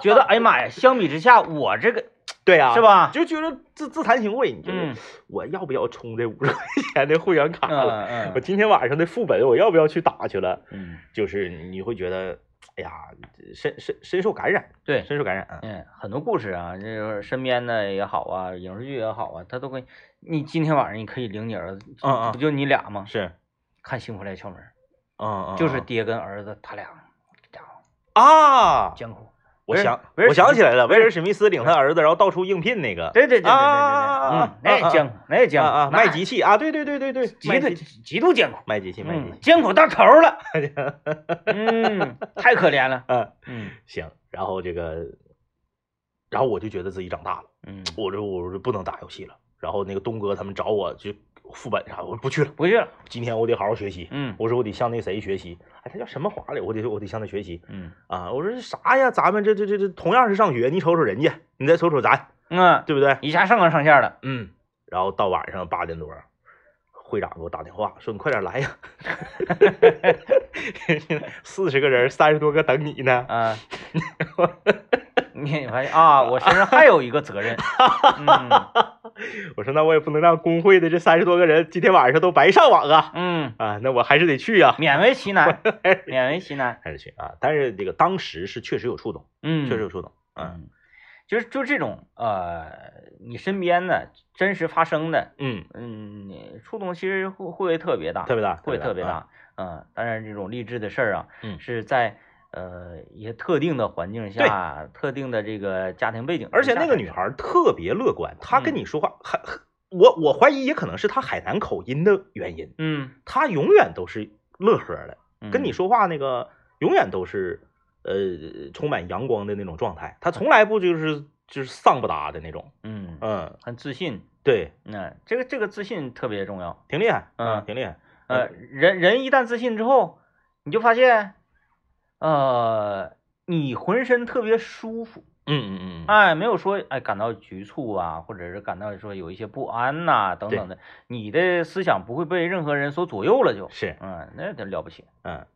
Speaker 1: 觉得哎呀妈呀，相比之下，我这个
Speaker 2: 对啊，
Speaker 1: 是？吧？
Speaker 2: 就觉得自自惭形秽，你觉得
Speaker 1: 嗯
Speaker 2: 我要不要充这五十块钱的会员卡了？
Speaker 1: 嗯嗯
Speaker 2: 我今天晚上的副本我要不要去打去了？
Speaker 1: 嗯，
Speaker 2: 就是你会觉得，哎呀，深深深受感染，
Speaker 1: 对，
Speaker 2: 深受感染啊。
Speaker 1: 嗯，很多故事啊，就是身边的也好啊，影视剧也好啊，他都会。你今天晚上你可以领你儿子，
Speaker 2: 嗯嗯
Speaker 1: 不就你俩吗？
Speaker 2: 是，
Speaker 1: 看《幸福来敲门》，
Speaker 2: 嗯嗯，
Speaker 1: 就是
Speaker 2: 嗯
Speaker 1: 爹跟儿子他俩，
Speaker 2: 啊，
Speaker 1: 艰苦。
Speaker 2: 我想我想起来了，威尔史密斯领他儿子，然后到处应聘那个，
Speaker 1: 对对对对对对那也艰苦，那也艰苦，
Speaker 2: 啊卖机器啊，对对对对对，
Speaker 1: 极度极度艰苦，
Speaker 2: 卖机器卖机
Speaker 1: 嗯，
Speaker 2: 器，
Speaker 1: 艰苦到头了，嗯，太可怜了，
Speaker 2: 嗯，
Speaker 1: 嗯。
Speaker 2: 行，然后这个，然后我就觉得自己长大了，
Speaker 1: 嗯，
Speaker 2: 我这我就不能打游戏了，然后那个东哥他们找我去副本啥，我说不去了，
Speaker 1: 不去了，
Speaker 2: 今天我得好好学习，
Speaker 1: 嗯。
Speaker 2: 我说我得向那谁学习，哎，他叫什么华来，我得我得向他学习
Speaker 1: 嗯。
Speaker 2: 啊，我说啥呀，咱们这这这这同样是上学，你瞅瞅人家，你再瞅瞅咱，
Speaker 1: 嗯，
Speaker 2: 对不对？
Speaker 1: 一下上纲上线了，
Speaker 2: 嗯，然后到晚上八点多，会长给我打电话说：“你快点来呀，四十个人，三十多个等你呢。
Speaker 1: 啊，你发现啊，我身上还有一个责任，嗯”
Speaker 2: 我说：“那我也不能让工会的这三十多个人今天晚上都白上网啊。
Speaker 1: 嗯，
Speaker 2: 啊，那我还是得去呀、
Speaker 1: 勉为其难，勉为其难，
Speaker 2: 还是去啊。但是这个当时是确实有触动，
Speaker 1: 嗯，
Speaker 2: 确实有触动。嗯。
Speaker 1: 嗯，就是就这种呃，你身边的真实发生的，
Speaker 2: 嗯，
Speaker 1: 嗯，触动其实会会特别大，
Speaker 2: 特别大，
Speaker 1: 会特别
Speaker 2: 啊。
Speaker 1: 大。嗯，当然这种励志的事儿啊，
Speaker 2: 嗯。
Speaker 1: 是在呃一些特定的环境下、特定的这个家庭背景
Speaker 2: 而且那个女孩特别乐观，她跟
Speaker 1: 嗯。
Speaker 2: 你说话还我我怀疑也可能是她海南口音的原因，
Speaker 1: 嗯，
Speaker 2: 她永远都是乐呵的。
Speaker 1: 嗯
Speaker 2: 跟你说话那个永远都是呃充满阳光的那种状态，她从来不就是就是丧不搭的那种，
Speaker 1: 嗯
Speaker 2: 嗯，
Speaker 1: 很自信，
Speaker 2: 对，
Speaker 1: 嗯，这个这个自信特别重要。
Speaker 2: 挺厉害，
Speaker 1: 嗯
Speaker 2: 挺厉害，
Speaker 1: 呃，人人一旦自信之后，你就发现，呃，你浑身特别舒服，
Speaker 2: 嗯嗯嗯。嗯，
Speaker 1: 哎，没有说哎感到局促啊，或者是感到说有一些不安呐、等等的，你的思想不会被任何人所左右了就，
Speaker 2: 是，
Speaker 1: 嗯，那得了不起，
Speaker 2: 嗯，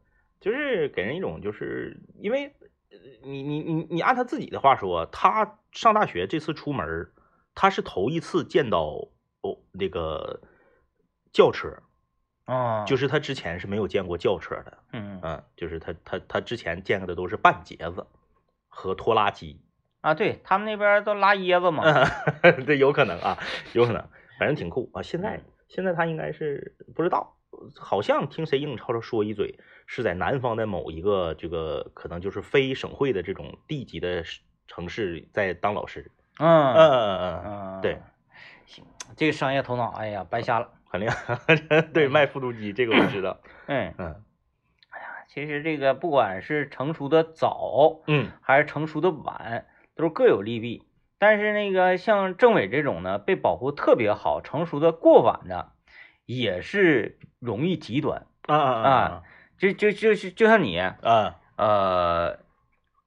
Speaker 2: 就是给人一种就是因为呃你你你你按他自己的话说，他上大学这次出门，他是头一次见到哦那个轿车，
Speaker 1: 哦，，
Speaker 2: 就是是他之前是没有见过轿车的。
Speaker 1: 嗯
Speaker 2: 嗯，就是他他他之前见过的都是半截子和拖拉机，
Speaker 1: 啊，对他们那边都拉椰子嘛，
Speaker 2: 这有可能啊，有可能，反正挺酷啊。现在
Speaker 1: 嗯
Speaker 2: 现在他应该是不知道，好像听谁硬吵吵说一嘴，是在南方的某一个这个可能就是非省会的这种地级的城市在当老师。
Speaker 1: 嗯
Speaker 2: 嗯嗯，嗯，对，
Speaker 1: 行，这个商业头脑，哎呀，白瞎了，
Speaker 2: 很厉害。对，卖复读机这个我知道。
Speaker 1: 嗯，
Speaker 2: 嗯
Speaker 1: 其实这个不管是成熟的早，
Speaker 2: 嗯
Speaker 1: 还是成熟的晚，都是各有利弊。但是那个像政委这种呢，被保护特别好，成熟的过晚的，也是容易极端。
Speaker 2: 啊啊啊
Speaker 1: 就就就是就像你，
Speaker 2: 啊，
Speaker 1: 呃，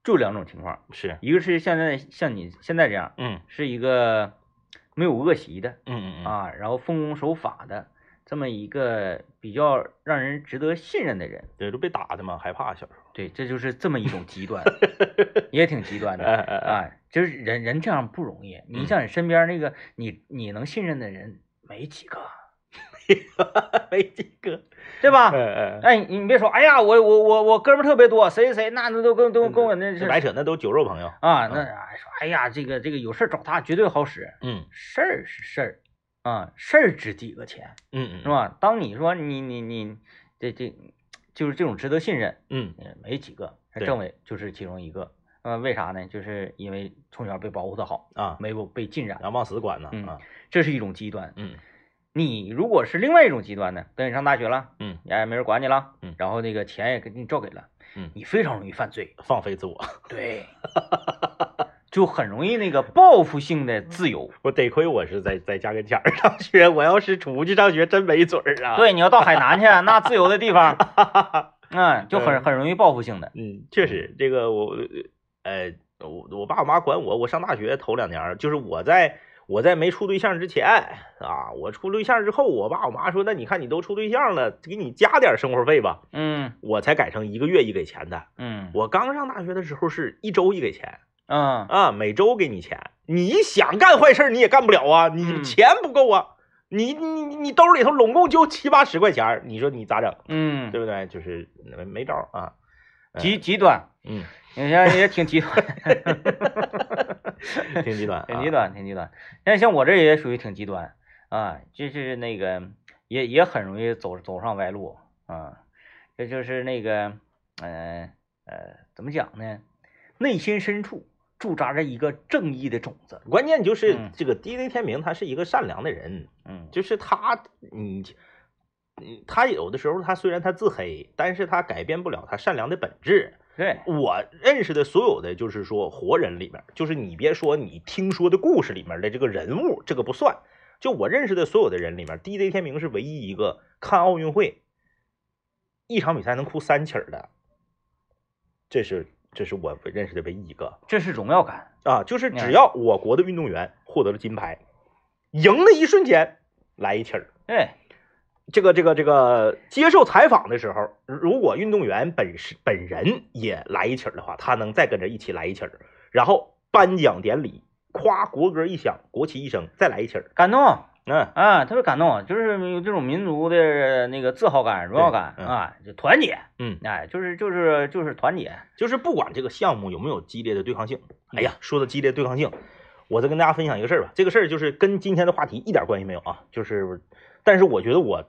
Speaker 1: 就两种情况，
Speaker 2: 是，
Speaker 1: 一个是现在像你现在这样，
Speaker 2: 嗯
Speaker 1: 是一个没有恶习的
Speaker 2: 嗯嗯嗯
Speaker 1: 啊，然后奉公守法的这么一个比较让人值得信任的人。
Speaker 2: 对，都被打的嘛，害怕小时候。
Speaker 1: 对，这就是这么一种极端，也挺极端的。啊，就是人人这样不容易。你
Speaker 2: 嗯
Speaker 1: 像你身边那个你你能信任的人没几个，
Speaker 2: 没几个。
Speaker 1: 对吧？
Speaker 2: 嗯嗯，
Speaker 1: 哎，你你别说，哎呀，我我我我哥们儿特别多，谁谁谁那那都跟都跟我那是
Speaker 2: 白扯，那都酒肉朋友。
Speaker 1: 啊，那哎说，哎呀，这个这个有事儿找他绝对好使，
Speaker 2: 嗯
Speaker 1: 事儿是事儿啊，事儿值几个钱
Speaker 2: 嗯嗯，
Speaker 1: 是？吧？当你说你你你这这就是这种值得信任，
Speaker 2: 嗯
Speaker 1: 呃，没几个，
Speaker 2: 对
Speaker 1: 政委就是其中一个。呃，为啥呢？就是因为从小被保护的好，
Speaker 2: 啊，
Speaker 1: 没有被浸染，
Speaker 2: 然后往死管呢
Speaker 1: 嗯
Speaker 2: 啊。
Speaker 1: 这是一种极端。
Speaker 2: 嗯
Speaker 1: 你如果是另外一种极端呢，等你上大学了，
Speaker 2: 嗯，
Speaker 1: 也也没人管你了，
Speaker 2: 嗯
Speaker 1: 然后那个钱也给你照给了，
Speaker 2: 嗯
Speaker 1: 你非常容易犯罪。
Speaker 2: 放飞自我。
Speaker 1: 对，就很容易那个报复性的自由。
Speaker 2: 我得亏我是在在家跟前儿上学，我要是出去上学，真没准儿啊。，
Speaker 1: 对，你要到海南去，那自由的地方，嗯，就很很容易报复性的。
Speaker 2: 嗯，确实，这个我呃，我我爸我妈管我，我上大学头两年儿，就是我在我在没处对象之前啊，我处对象之后，我爸我妈说，那你看你都处对象了，给你加点生活费吧，
Speaker 1: 嗯
Speaker 2: 我才改成一个月一给钱的。
Speaker 1: 嗯
Speaker 2: 我刚上大学的时候是一周一给钱
Speaker 1: 嗯
Speaker 2: 啊，每周给你钱，你想干坏事你也干不了啊，你
Speaker 1: 嗯
Speaker 2: 钱不够啊，你你你你兜里头拢共就七八十块钱，你说你咋整？
Speaker 1: 嗯，
Speaker 2: 对不对？就是没没招啊。
Speaker 1: 极极端，
Speaker 2: 嗯，
Speaker 1: 你像也挺极端，
Speaker 2: 挺极端，
Speaker 1: 挺极。端，挺极端。像像我这也属于挺极端啊，就是那个也也很容易走走上歪路啊。这就是那个，呃呃，怎么讲呢？内心深处驻扎着一个正义的种子。
Speaker 2: 关键就是
Speaker 1: 嗯
Speaker 2: 这个 DJ 天明，他是一个善良的人，
Speaker 1: 嗯
Speaker 2: 就是他，你，嗯，他有的时候他虽然他自黑，但是他改变不了他善良的本质。
Speaker 1: 对，
Speaker 2: 我认识的所有的就是说活人里面，就是你别说你听说的故事里面的这个人物，这个不算。就我认识的所有的人里面，DJ 天明是唯一一个看奥运会一场比赛能哭三起儿的，这是这是我认识的唯一一个。
Speaker 1: 这是荣耀感。
Speaker 2: 啊，就是
Speaker 1: 嗯
Speaker 2: 只要我国的运动员获得了金牌，赢的一瞬间来一起儿。
Speaker 1: 对，
Speaker 2: 这个这个这个接受采访的时候，如果运动员本身本人也来一起儿的话，他能再跟着一起来一起儿，然后颁奖典礼，夸国歌一响，国旗一声，再来一起儿。
Speaker 1: 感动。
Speaker 2: 嗯，
Speaker 1: 啊，特别感动，就是有这种民族的那个自豪感、荣耀感
Speaker 2: 嗯
Speaker 1: 啊，就团结，
Speaker 2: 嗯，
Speaker 1: 哎，就是就是就是团结，
Speaker 2: 就是不管这个项目有没有激烈的对抗性，哎呀，说到激烈对抗性，我再跟大家分享一个事儿吧。这个事儿就是跟今天的话题一点关系没有啊，就是，但是我觉得我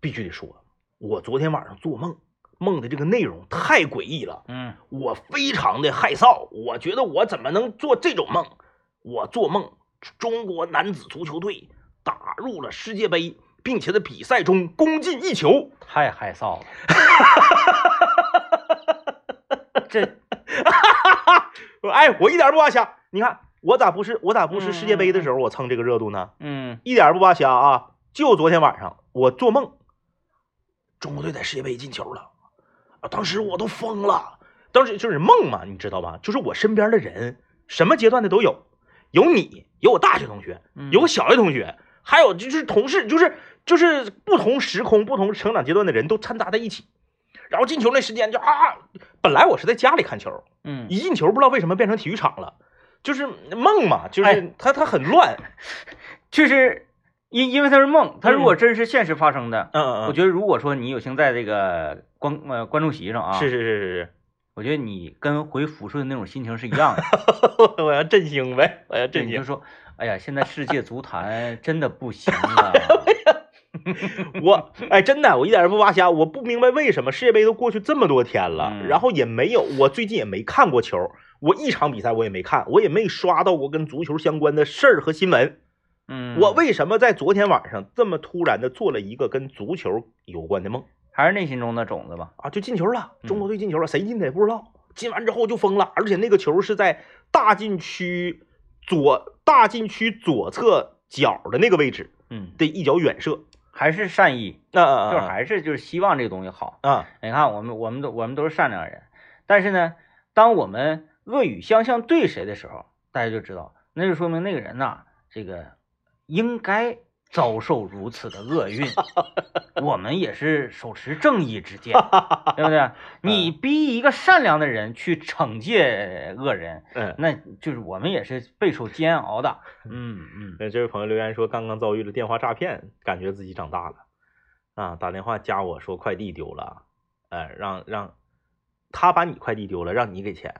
Speaker 2: 必须得说，我昨天晚上做梦，梦的这个内容太诡异了，
Speaker 1: 嗯
Speaker 2: 我非常的害臊，我觉得我怎么能做这种梦？我做梦，中国男子足球队打入了世界杯，并且在比赛中攻进一球。
Speaker 1: 太害臊了，这
Speaker 2: 哎，我一点不扒瞎。你看，我咋不是我咋不是世界杯的时候我蹭这个热度呢？
Speaker 1: 嗯
Speaker 2: 一点不扒瞎啊！就昨天晚上我做梦，中国队在世界杯进球了，啊，当时我都疯了。当时就是梦嘛，你知道吧？就是我身边的人，什么阶段的都有，有你，有我大学同学，
Speaker 1: 嗯
Speaker 2: 有我小学同学，还有就是同事，就是就是不同时空、不同成长阶段的人都掺杂在一起。然后进球那时间就啊，本来我是在家里看球，
Speaker 1: 嗯，
Speaker 2: 一进球不知道为什么变成体育场了，就是梦嘛，就是
Speaker 1: 哎
Speaker 2: 它它很乱，
Speaker 1: 就是因因为它是梦，它如果真是现实发生的，
Speaker 2: 嗯嗯
Speaker 1: 我觉得如果说你有幸在这个观呃观众席上啊，
Speaker 2: 是是是是是
Speaker 1: 我觉得你跟回抚顺那种心情是一样的，
Speaker 2: 是，我要振兴呗，我要振兴。
Speaker 1: 你就说，哎呀，现在世界足坛真的不行了，
Speaker 2: 我哎，真的，我一点也不扒瞎，我不明白为什么世界杯都过去这么多天了，
Speaker 1: 嗯
Speaker 2: 然后也没有，我最近也没看过球，我一场比赛我也没看，我也没刷到过跟足球相关的事儿和新闻。
Speaker 1: 嗯，
Speaker 2: 我为什么在昨天晚上这么突然的做了一个跟足球有关的梦？
Speaker 1: 还是内心中的种子吧，
Speaker 2: 啊，就进球了，
Speaker 1: 嗯
Speaker 2: 中国队进球了，谁进的也不知道。进完之后就疯了，而且那个球是在大禁区左大禁区左侧角的那个位置
Speaker 1: 嗯，
Speaker 2: 的一脚远射。
Speaker 1: 还是善意，就还是就是希望这个东西好。
Speaker 2: 啊。
Speaker 1: 你看，我们我们都我们都是善良人，但是呢，当我们恶语相向对谁的时候，大家就知道，那就说明那个人呐，这个应该遭受如此的厄运。我们也是手持正义之剑，对不对？你逼一个善良的人去惩戒恶人，
Speaker 2: 嗯。
Speaker 1: 那就是我们也是备受煎熬的。嗯嗯
Speaker 2: 那这位朋友留言说，刚刚遭遇了电话诈骗，感觉自己长大了啊！打电话加我说快递丢了，呃，让让他把你快递丢了，让你给钱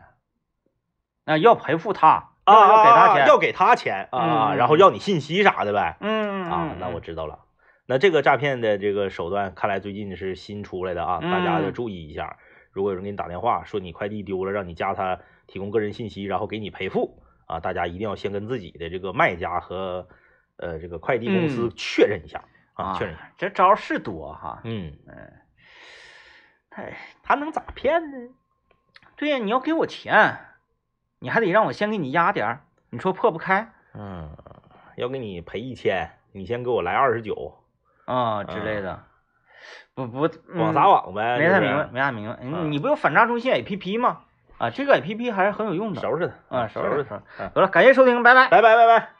Speaker 1: 那要赔付他，
Speaker 2: 啊
Speaker 1: 要要给他钱，
Speaker 2: 要给他钱啊，
Speaker 1: 嗯
Speaker 2: 然后要你信息啥的呗。
Speaker 1: 嗯
Speaker 2: 啊，那我知道了。那这个诈骗的这个手段，看来最近是新出来的啊，大家要
Speaker 1: 嗯
Speaker 2: 注意一下。如果有人给你打电话说你快递丢了，让你加他提供个人信息，然后给你赔付啊，大家一定要先跟自己的这个卖家和呃这个快递公司
Speaker 1: 嗯
Speaker 2: 确认一下啊，
Speaker 1: 啊
Speaker 2: 确认一下。，
Speaker 1: 这招是多哈。
Speaker 2: 嗯，
Speaker 1: 嗯，哎，
Speaker 2: 他能咋骗呢？
Speaker 1: 对呀，你要给我钱，你还得让我先给你压点儿，你说破不开
Speaker 2: 嗯，要给你赔一千，你先给我来二十九，
Speaker 1: 啊之类的，不不
Speaker 2: 网
Speaker 1: 嗯
Speaker 2: 撒网呗，
Speaker 1: 没太明白，没太明白。
Speaker 2: 嗯
Speaker 1: 你你不有反诈中心 APP 吗？啊，这个 APP 还是很有用的。
Speaker 2: 收拾它
Speaker 1: 啊，收拾
Speaker 2: 收拾。
Speaker 1: 好了，感谢收听，拜拜。
Speaker 2: 拜拜拜拜。